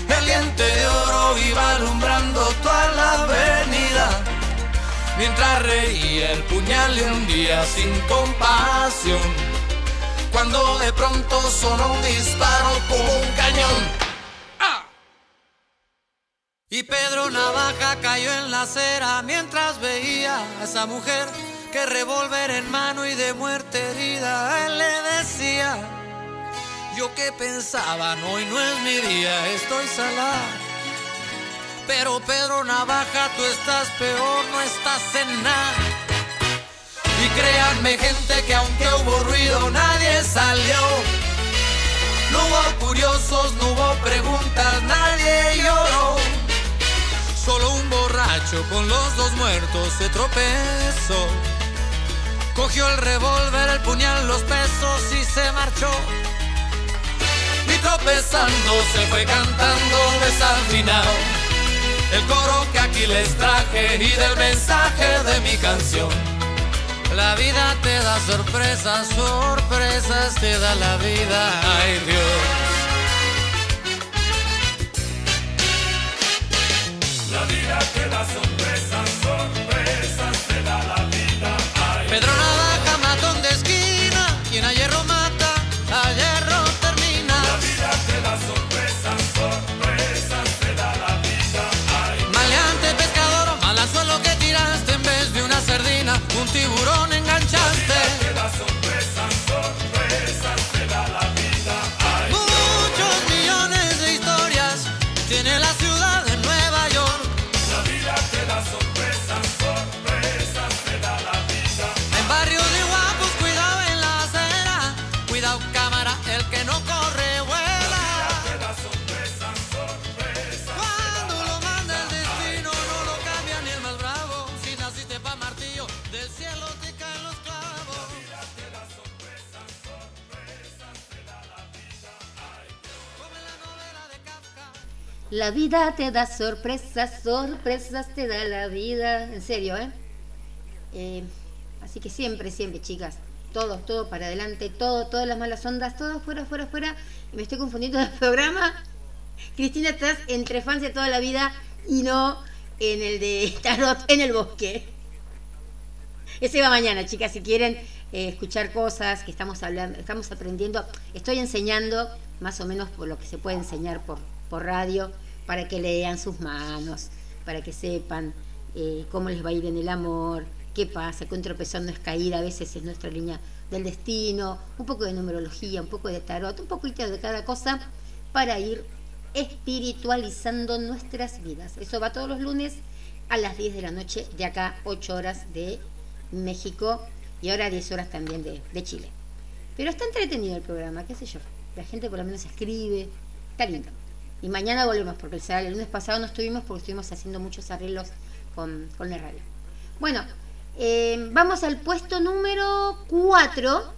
Speaker 1: El diente de oro iba alumbrando toda la avenida. Mientras reía el puñal le hundía sin compasión. Cuando de pronto sonó un disparo como un cañón. Y Pedro Navaja cayó en la acera mientras veía a esa mujer que revólver en mano y de muerte herida. Él le decía, yo que pensaba, hoy no es mi día, estoy salada. Pero Pedro Navaja, tú estás peor, no estás en nada. Y créanme gente que aunque hubo ruido, nadie salió. No hubo curiosos, no hubo preguntas, nadie lloró. Solo un borracho con los dos muertos se tropezó. Cogió el revólver, el puñal, los pesos y se marchó. Y tropezando se fue cantando desafinado. El coro que aquí les traje y del mensaje de mi canción. La vida te da sorpresas, sorpresas te da la vida, ay Dios.
Speaker 7: La vida te da sorpresas, sorpresas te da la vida. La vida te da sorpresas, sorpresas te da la vida.
Speaker 1: En
Speaker 3: serio, ¿eh? Eh, así que siempre, siempre, chicas. Todo, todo para adelante, todo, todas las malas ondas, todo fuera, fuera, fuera. Me estoy confundiendo del programa. Cristina, estás entre fans de toda la vida y no en el de Tarot en el bosque. Ese va mañana, chicas, si quieren eh, escuchar cosas que estamos hablando, estamos aprendiendo. Estoy enseñando más o menos por lo que se puede enseñar por, por radio, para que lean sus manos, para que sepan eh, cómo les va a ir en el amor, qué pasa, que un tropezón no es caída, a veces es nuestra línea del destino, un poco de numerología, un poco de tarot, un poquito de cada cosa, para ir espiritualizando nuestras vidas. Eso va todos los lunes a las 10 de la noche, de acá 8 horas de México y ahora 10 horas también de, de Chile. Pero está entretenido el programa, qué sé yo. La gente por lo menos escribe, está lindo. Y mañana volvemos, porque el, lunes pasado no estuvimos porque estuvimos haciendo muchos arreglos con, con la radio. Bueno, eh, vamos al puesto número 4,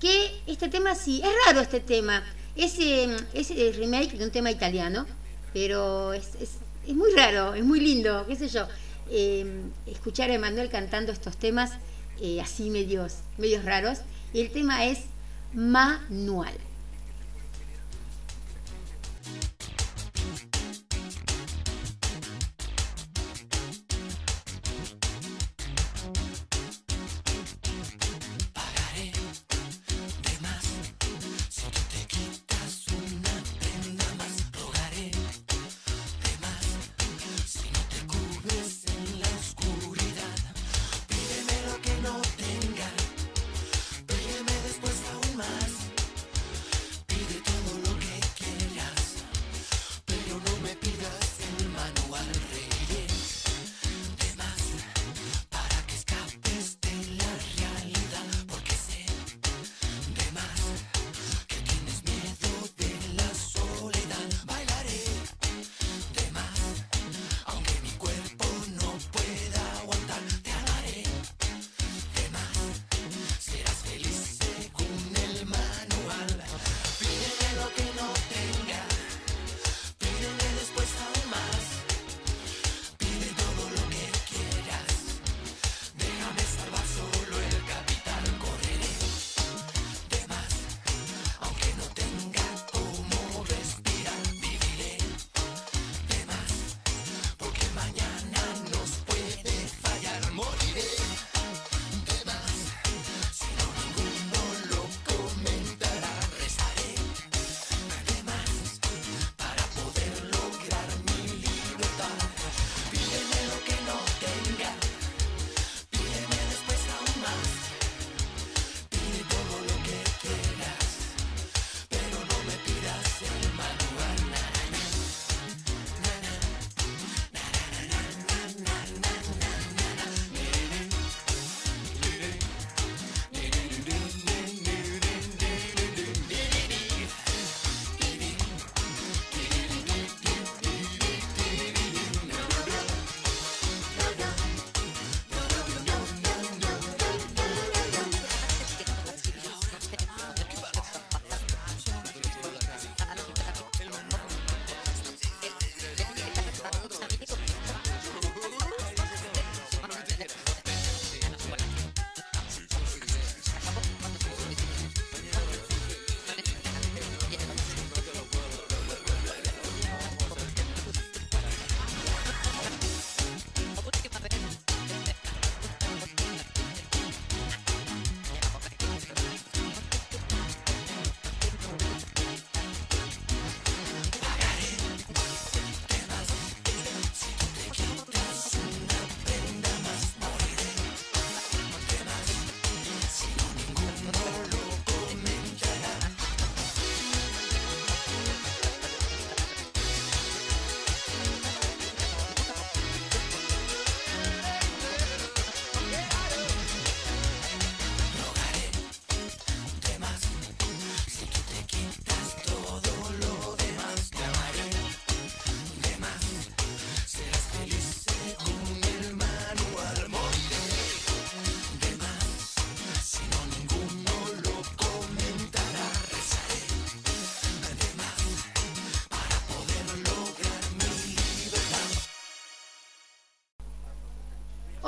Speaker 3: que este tema sí, es raro este tema. Es, eh, es el remake de un tema italiano, pero es, es, es muy raro, es muy lindo, qué sé yo. Eh, escuchar a Emanuel cantando estos temas eh, así medios, medios raros. Y el tema es Manual.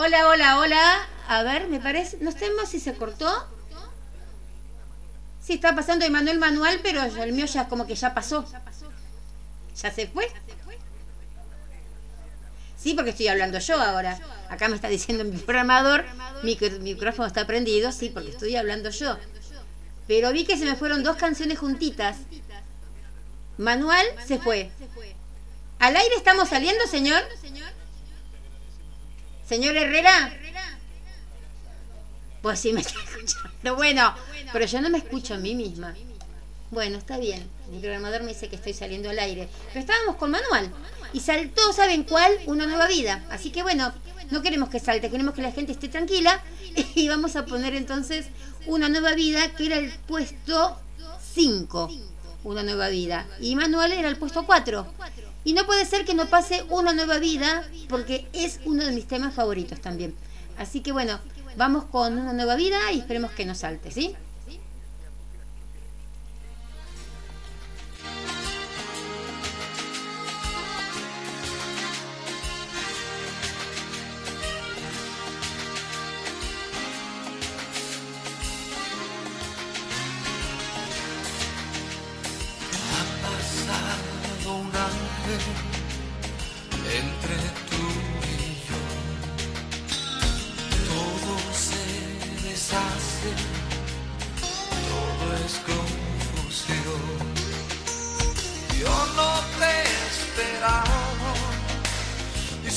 Speaker 3: Hola, hola, hola. A ver, me parece. No sabemos si se cortó. Sí, está pasando Emanuel Manual, pero el mío ya como que ya pasó. ¿Ya se fue? Sí, porque estoy hablando yo ahora. Acá me está diciendo mi programador, mi micr- micrófono está prendido, sí, porque estoy hablando yo. Pero vi que se me fueron dos canciones juntitas. Manual se fue. ¿Al aire estamos saliendo, señor? Señor Herrera. Pues sí me [LAUGHS] está escuchando. Bueno, pero yo no me escucho a mí misma. Bueno, está bien. Mi programador me dice que estoy saliendo al aire. Pero estábamos con Manual. Y saltó, ¿saben cuál? Una nueva vida. Así que bueno, no queremos que salte, queremos que la gente esté tranquila. [LAUGHS] Y vamos a poner entonces una nueva vida, que era el puesto 5. Una nueva vida. Y Manual era el puesto 4. Y no puede ser que no pase una nueva vida, porque es uno de mis temas favoritos también. Así que bueno, vamos con una nueva vida y esperemos que no salte, ¿sí?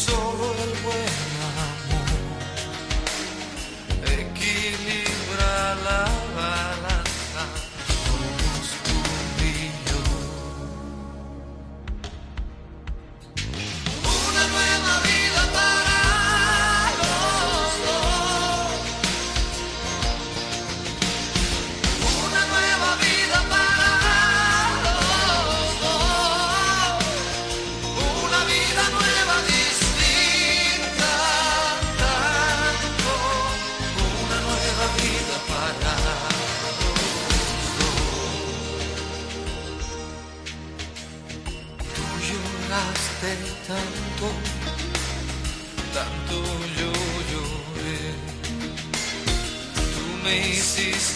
Speaker 1: Solo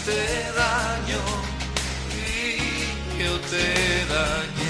Speaker 1: hiciste daño y yo te dañé.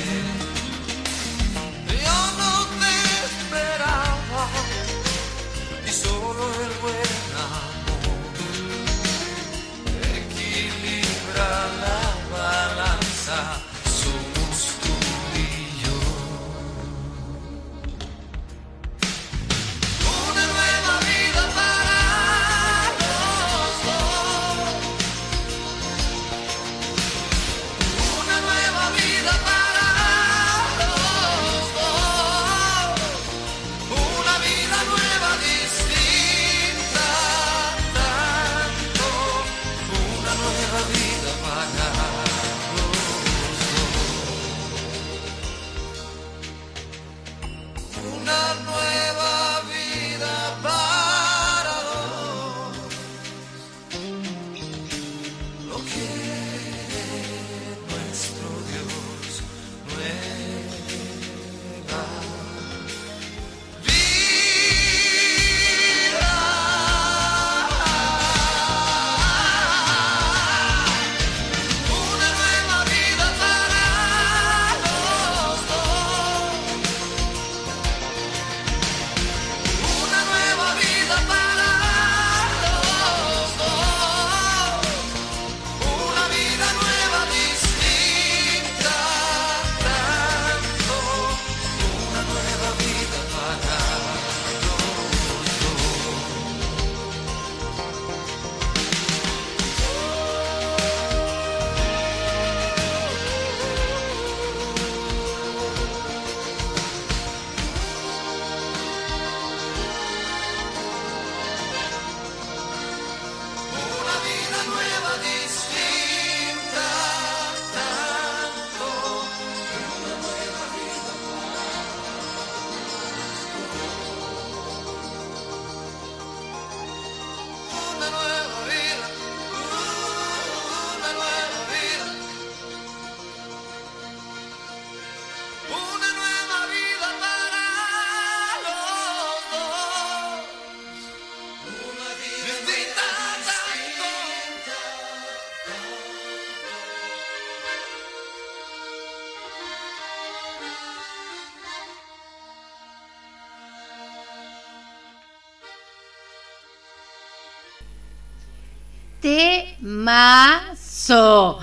Speaker 3: Temazo.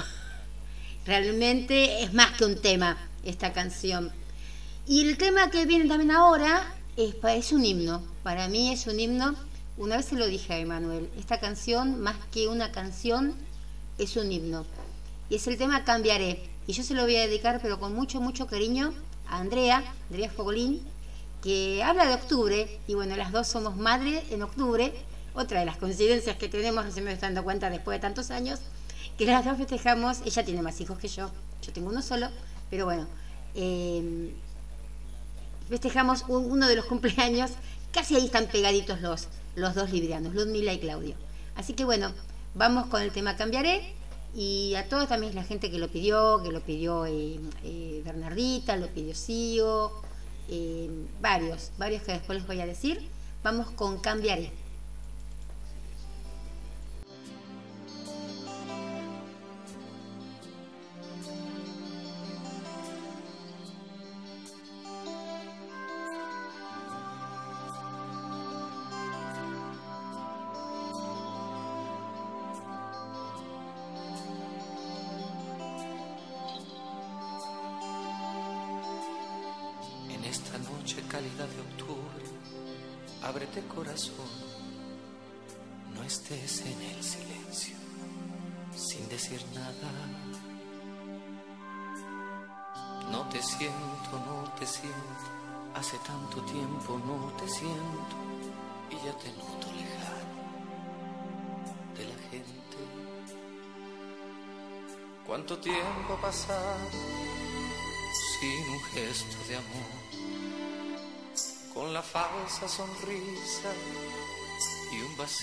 Speaker 3: Realmente es más que un tema esta canción. Y el tema que viene también ahora es, es un himno. Para mí es un himno. Una vez se lo dije a Emanuel. Esta canción, más que una canción, es un himno. Y es el tema Cambiaré. Y yo se lo voy a dedicar, pero con mucho, mucho cariño, a Andrea, Andrea Fogolín, que habla de octubre. Y bueno, las dos somos madres en octubre. Otra de las coincidencias que tenemos, se me estoy dando cuenta después de tantos años, que las dos festejamos. Ella tiene más hijos que yo. Yo tengo uno solo. Pero bueno, eh, festejamos un- uno de los cumpleaños. Casi ahí están pegaditos los, los dos librianos, Ludmila y Claudio. Así que bueno, vamos con el tema Cambiaré. Y a todos también la gente que lo pidió, que lo pidió eh, eh, Bernardita, lo pidió Sio, eh, varios, varios que después les voy a decir. Vamos con Cambiaré.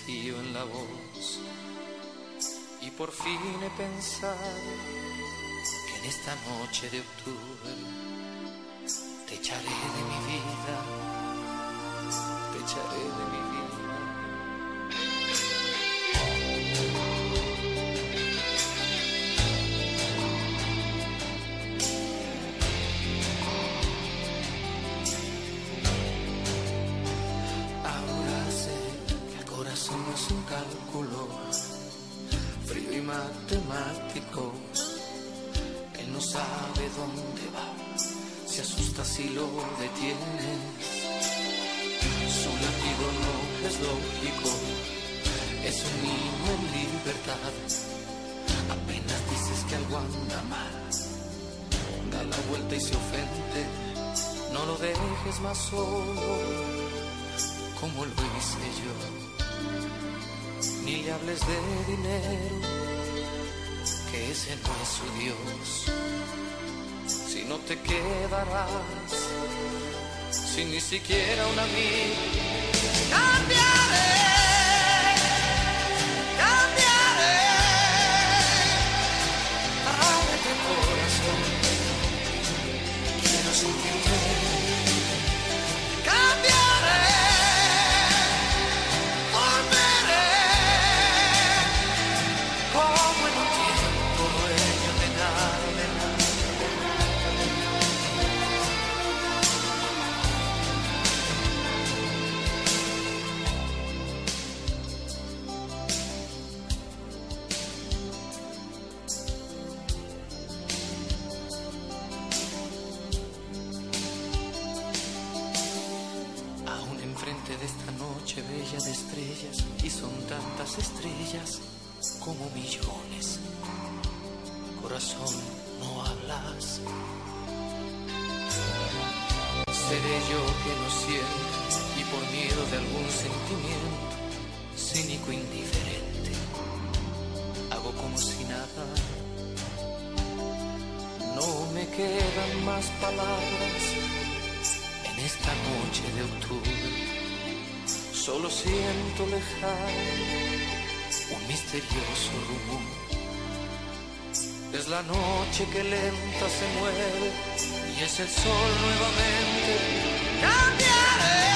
Speaker 1: En la voz. Y por fin he pensado que en esta noche de octubre te echaré de mi vida, te echaré de mi vida. Si lo detienes. Su latido no es lógico, es un niño en libertad. Apenas dices que algo anda mal, da la vuelta y se ofende. No lo dejes más solo como lo hice yo. Ni le hables de dinero, que ese no es su Dios. No te quedarás sin ni siquiera un amigo. Cambiaré. Tantas estrellas como millones. Corazón, no hablas. Seré yo que no siento y por miedo de algún sentimiento, cínico indiferente, hago como si nada. No me quedan más palabras en esta noche de octubre solo siento lejano un misterioso rumor. Es la noche que lenta se mueve y es el sol nuevamente. Cambiaré.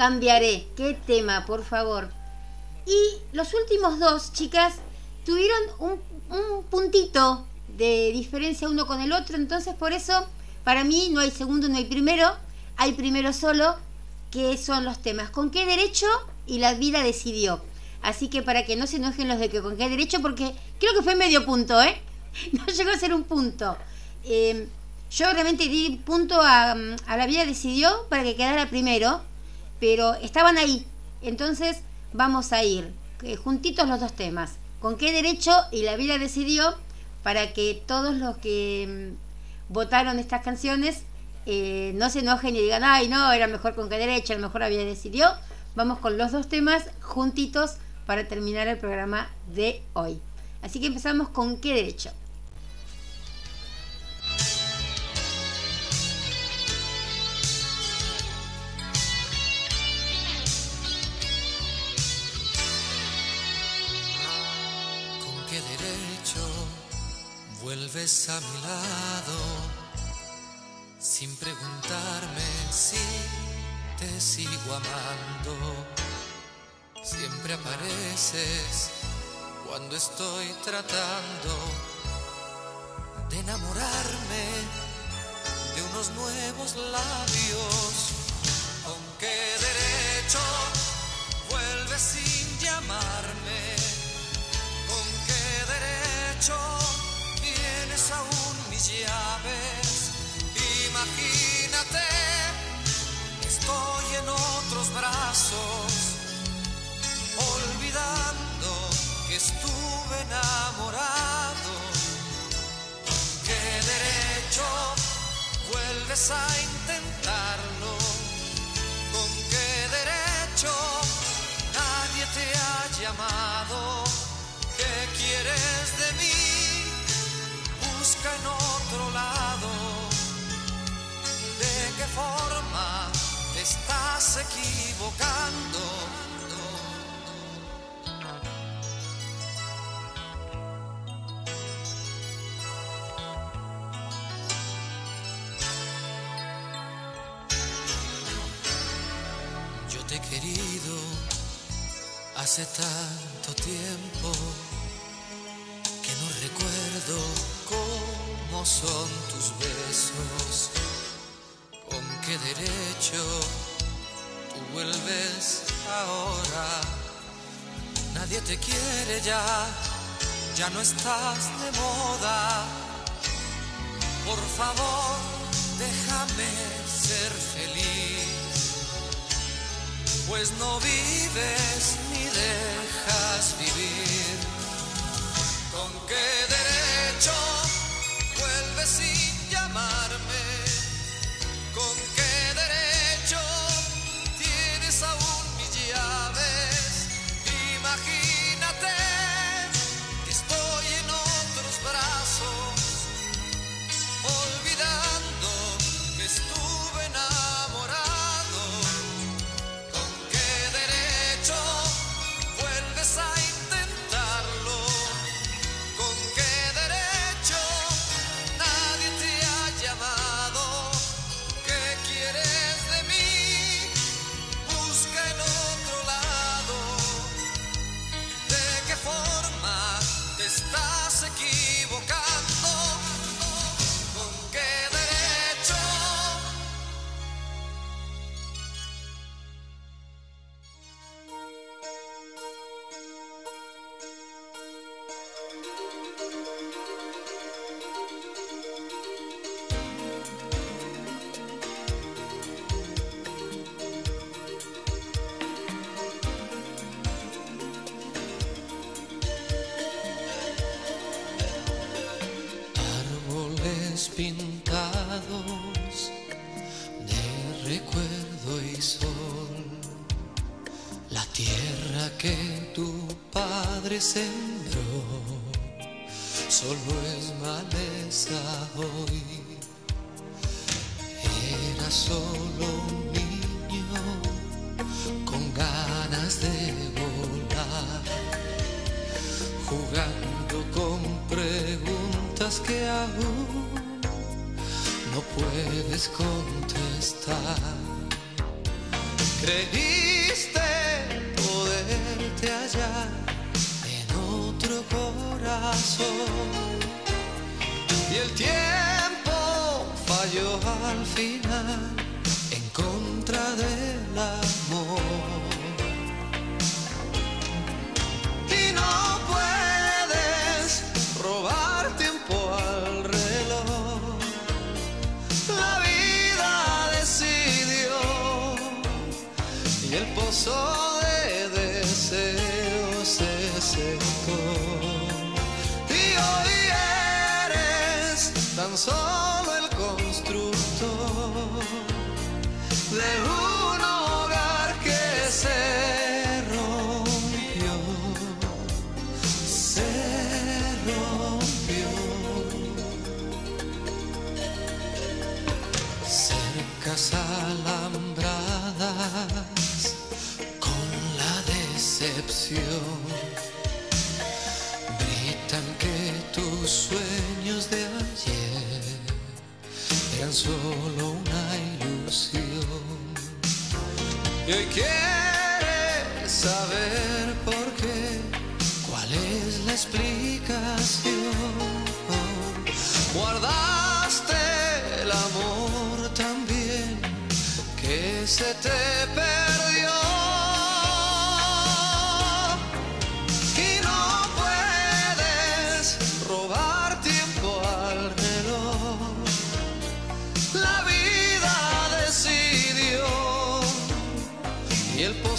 Speaker 1: Cambiaré.
Speaker 3: ¿Qué tema, por favor? Y los últimos dos, chicas, tuvieron un, un puntito de diferencia uno con el otro, entonces por eso para mí no hay segundo, no hay primero, hay primero solo, que son los temas. ¿Con qué derecho? Y la vida decidió. Así que para que no se enojen los de que con qué derecho, porque creo que fue medio punto, ¿eh? [LAUGHS] No llegó a ser un punto. Eh, yo realmente di punto a, a la vida decidió para que quedara primero, pero estaban ahí. Entonces vamos a ir eh, juntitos los dos temas. ¿Con qué derecho? Y la vida decidió para que todos los que mm, votaron estas canciones eh, no se enojen y digan, ay, no, era mejor con qué derecho, a lo mejor había decidió. Vamos con los dos temas juntitos para terminar el programa de hoy. Así que empezamos con qué derecho.
Speaker 1: Vuelves a mi lado sin preguntarme si te sigo amando? Siempre apareces cuando estoy tratando de enamorarme de unos nuevos labios. ¿Con qué derecho vuelves sin llamarme? ¿Con qué derecho aún mis llaves? Imagínate, estoy en otros brazos, olvidando que estuve enamorado. ¿Con qué derecho vuelves a intentarlo? ¿Con qué derecho nadie te ha llamado? ¿De qué forma te estás equivocando? Yo te he querido hace tanto tiempo son tus besos. ¿Con qué derecho tú vuelves ahora? Nadie te quiere ya, ya no estás de moda. Por favor, déjame ser feliz, pues no vives ni dejas vivir. ¿Con qué vuelves sin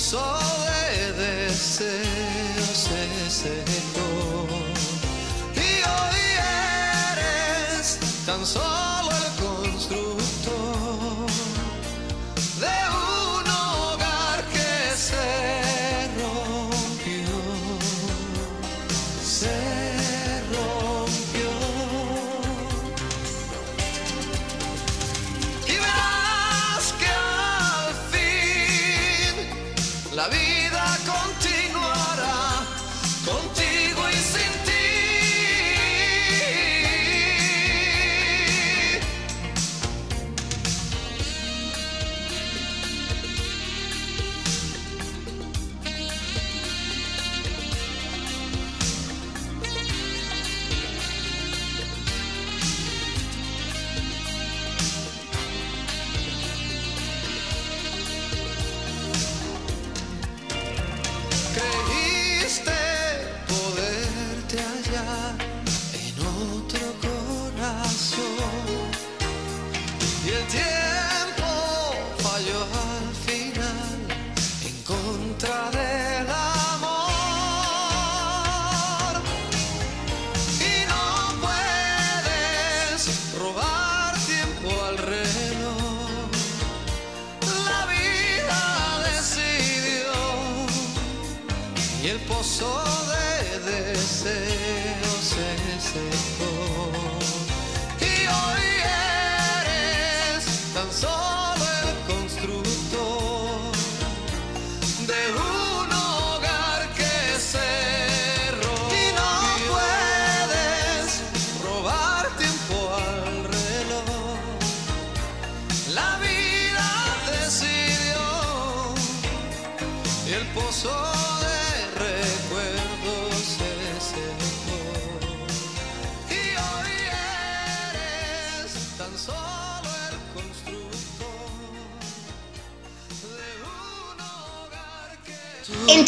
Speaker 1: y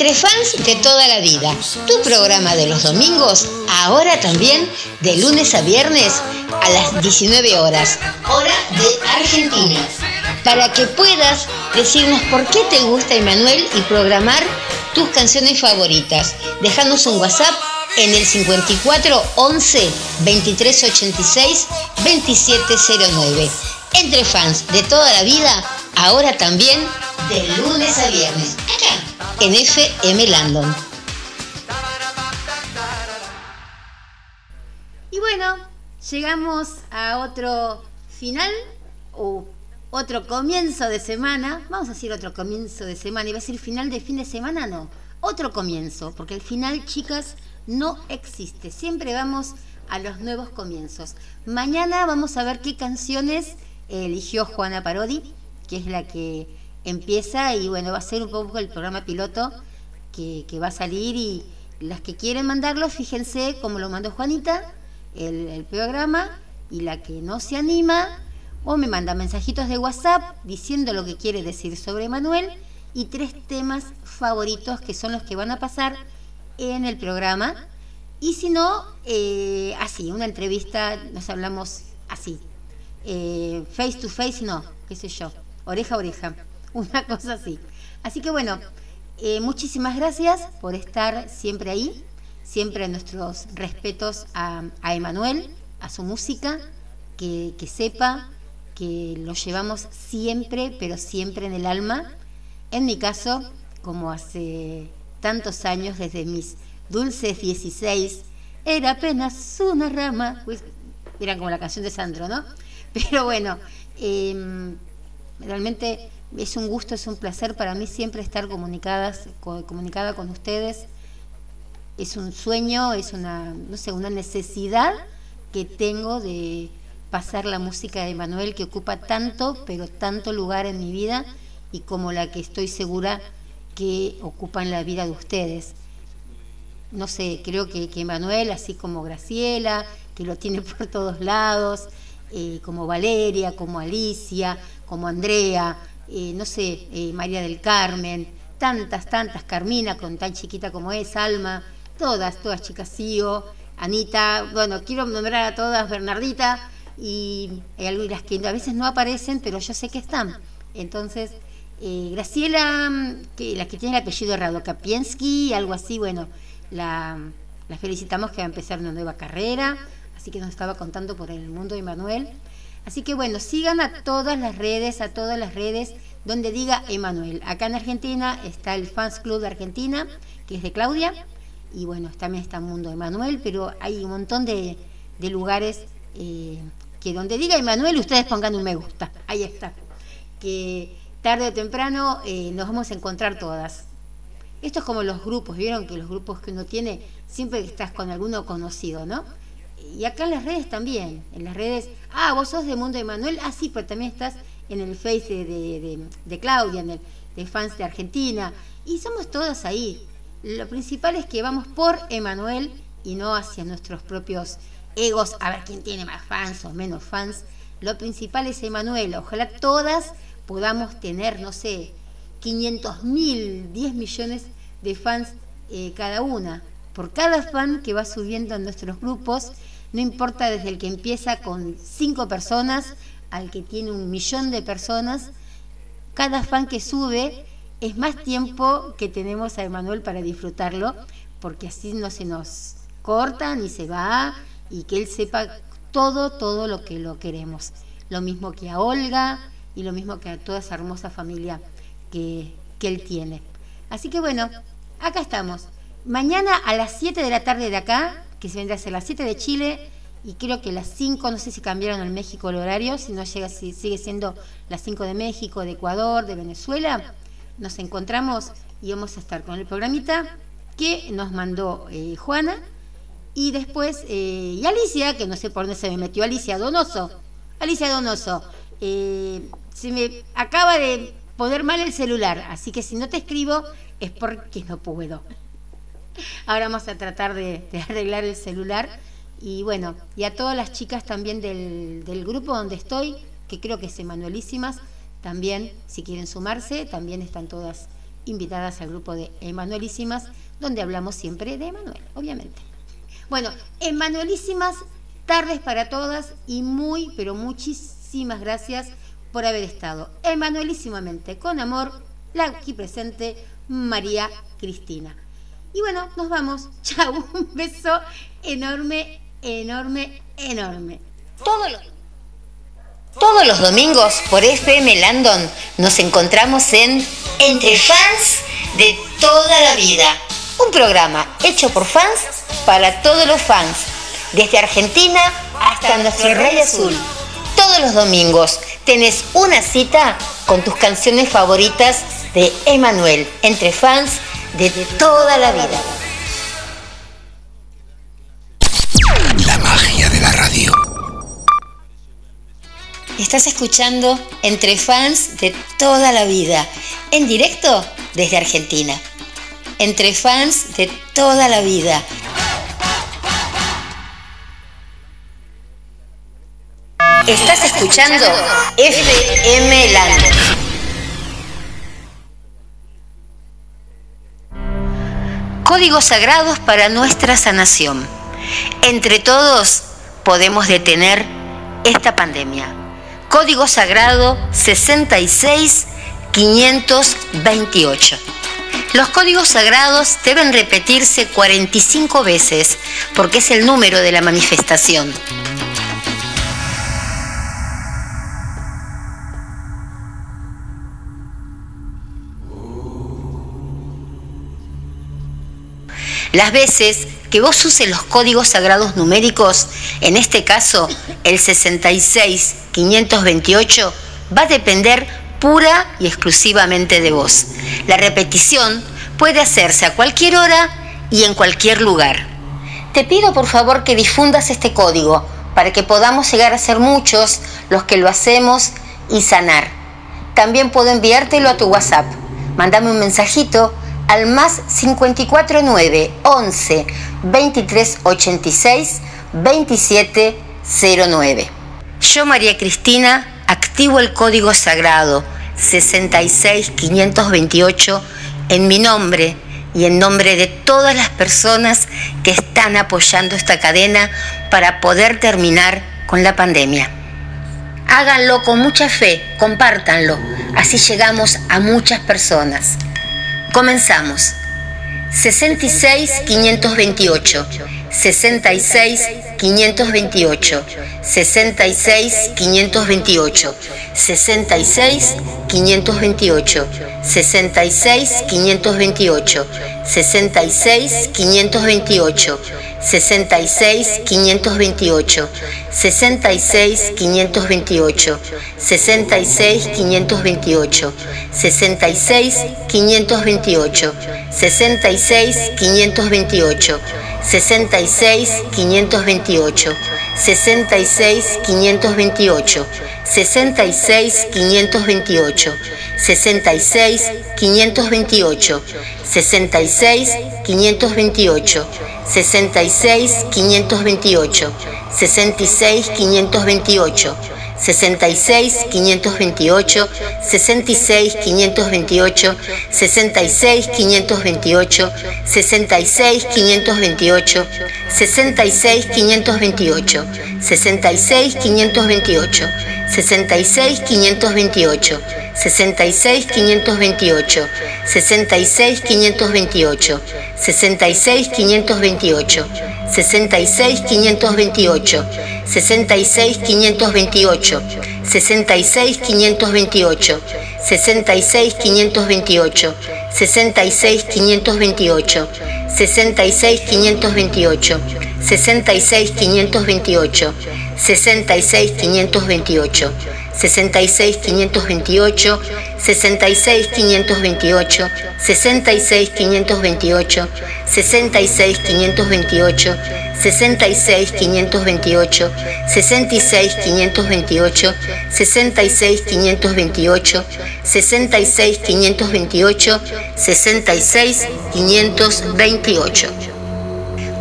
Speaker 3: Entre fans de toda la vida, tu programa de los domingos, ahora también de lunes a viernes a las 19 horas, hora de Argentina, para que puedas decirnos por qué te gusta Emanuel y programar tus canciones favoritas. Dejanos un WhatsApp en el 54 11 23 86 2709. Entre fans de toda la vida, ahora también de lunes a viernes, acá en FM Landon.
Speaker 8: Y bueno, llegamos a otro final o otro comienzo de semana. Vamos a decir otro comienzo de semana. ¿Iba a decir final de fin de semana? No. Otro comienzo, porque el final, chicas, no existe. Siempre vamos a los nuevos comienzos. Mañana vamos a ver qué canciones eligió Juana Parodi, que es la que
Speaker 3: empieza y bueno, va a ser un poco el programa piloto que, que va a salir y las que quieren mandarlo, fíjense cómo lo mandó Juanita, el, programa, y la que no se anima, o me manda mensajitos de WhatsApp diciendo lo que quiere decir sobre Manuel y tres temas favoritos que son los que van a pasar en el programa. Y si no, eh, así, una entrevista, nos hablamos así. Eh, face to face, no, qué sé yo, oreja a oreja, [LAUGHS] una cosa así. Así que bueno, eh, muchísimas gracias por estar siempre ahí, siempre nuestros respetos a, a Emanuel, a su música, que, que sepa que lo llevamos siempre, pero siempre en el alma. En mi caso, como hace tantos años, desde mis dulces 16, era apenas una rama, era como la canción de Sandro, ¿no? [LAUGHS] Pero bueno, eh, realmente es un gusto, es un placer para mí siempre estar comunicadas, co- comunicada con ustedes. Es un sueño, es una, no sé, una necesidad que tengo de pasar la música de Manuel que ocupa tanto, pero tanto lugar en mi vida y como la que estoy segura que ocupa en la vida de ustedes. No sé, creo que, que Manuel, así como Graciela, que lo tiene [LAUGHS] por todos lados, eh, como Valeria, como Alicia, como Andrea, eh, no sé, eh, María del Carmen, tantas, tantas, Carmina, con tan chiquita como es, Alma, todas, todas chicas CIO, Anita, bueno, quiero nombrar a todas, Bernardita, y hay algunas que a veces no aparecen, pero yo sé que están. Entonces, eh, Graciela, mm, que la que tiene el apellido Radokapiensky, algo así, bueno, la, felicitamos que va a empezar una nueva carrera, así que nos estaba contando por el mundo de Manuel. Así que bueno, sigan a todas las redes, a todas las redes donde diga Emanuel. Acá en Argentina está el Fans Club de Argentina, que es de Claudia, y bueno, también está Mundo Emanuel, pero hay un montón de, de lugares eh, que donde diga Emanuel ustedes pongan un me gusta. Ahí está. Que tarde o temprano eh, nos vamos a encontrar todas. Esto es como los grupos, vieron que los grupos que uno tiene, siempre estás con alguno conocido, ¿no? Y acá en las redes también, en las redes, ah, vos sos de Mundo Emanuel, ah, sí, pero también estás en el Face de, de, de- de Claudia, en el de fans de Argentina, y somos todas ahí. Lo principal es que vamos por Emanuel y no hacia nuestros propios egos, a ver quién tiene más fans o menos fans. Lo principal es Emanuel, ojalá todas podamos tener, no sé, 500 mil, 10 millones de fans eh, cada una. Por cada fan que va subiendo en nuestros grupos, no importa desde el que empieza con cinco personas al que tiene un millón de personas, cada fan que sube es más tiempo que tenemos a Emanuel para disfrutarlo, porque así no se nos corta ni se va y que él sepa todo, todo lo que lo queremos. Lo mismo que a Olga y lo mismo que a toda esa hermosa familia que, que él tiene. Así que bueno, acá estamos. Mañana a las 7 de la tarde de acá, que se vendrá a ser las 7 de Chile, y creo que las 5, no sé si cambiaron en México el horario, si no llega, si sigue siendo las 5 de México, de Ecuador, de Venezuela, nos encontramos y vamos a estar con el programita que nos mandó eh, Juana, y después, eh, y Alicia, que no sé por dónde se me metió, Alicia Donoso. Alicia Donoso, eh, se me acaba de poner mal el celular, así que si no te escribo es porque no puedo. Ahora vamos a tratar de, arreglar el celular. Y bueno, y a todas las chicas también del, del grupo donde estoy, que creo que es Emanuelísimas, también, si quieren sumarse, también están todas invitadas al grupo de Emanuelísimas, donde hablamos siempre de Emanuel, obviamente. Bueno, Emanuelísimas, tardes para todas y muy, pero muchísimas gracias por haber estado. Emanuelísimamente, con amor, la aquí presente María Cristina. Y bueno, nos vamos. [LAUGHS] Chau, un beso enorme, enorme, enorme.
Speaker 2: Todos los, todos los domingos por FM Landon nos encontramos en Entre Fans de toda la vida. Un programa hecho por fans para todos los fans. Desde Argentina hasta nuestro Rey Azul. Todos los domingos tenés una cita con tus canciones favoritas de Emanuel. Entre fans de toda la vida.
Speaker 9: La magia de la radio.
Speaker 2: Estás
Speaker 3: escuchando Entre Fans de toda la vida, en directo desde Argentina. Entre Fans de toda la vida. Estás escuchando FM Land. Códigos sagrados para nuestra sanación. Entre todos podemos detener esta pandemia. Código sagrado 66528. Los códigos sagrados deben repetirse 45 veces porque es el número de la manifestación. Las veces que vos uses los códigos sagrados numéricos, en este caso el 66528, va a depender pura y exclusivamente de vos. La repetición puede hacerse a cualquier hora y en cualquier lugar. Te pido por favor que difundas este código para que podamos llegar a ser muchos los que lo hacemos y sanar. También puedo enviártelo a tu WhatsApp. Mándame un mensajito al más 549 11 23 86 27 09. Yo, María Cristina, activo el código sagrado 66 528 en mi nombre y en nombre de todas las personas que están apoyando esta cadena para poder terminar con la pandemia. Háganlo con mucha fe, compártanlo, así llegamos a muchas personas. Comenzamos. 66 528 66 528 66 528 66 528 66 528 66 528 66 528 66 528 66 528 66 528, 66 528, 66 528, 66 528, 66 528, 66 528, 66 528. 66 528 sesenta y seis quinientos veintiocho sesenta y seis quinientos veintiocho sesenta y seis quinientos veintiocho sesenta y seis quinientos veintiocho sesenta y seis quinientos veintiocho sesenta y seis quinientos veintiocho sesenta y seis quinientos veintiocho 66 528 66 528 66 528 66 528 66 528 66 528 66 528 66 528 66 528 66 528 66 528 66 528 66 528 66 528 66 528 66 528 66 528 66 528 66 528 66 528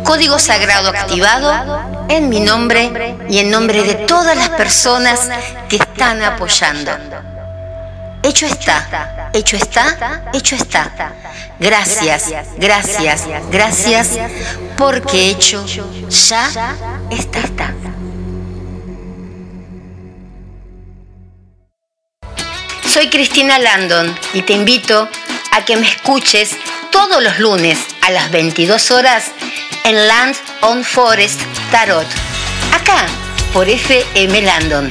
Speaker 3: Código sagrado activado en mi nombre y en nombre de todas las personas que están apoyando. Hecho está, hecho está, hecho está. Gracias, gracias, gracias, porque hecho ya está. Soy Cristina Landon y te invito a que me escuches todos los lunes a las 22 horas en Land on Forest Tarot, acá por FM Landon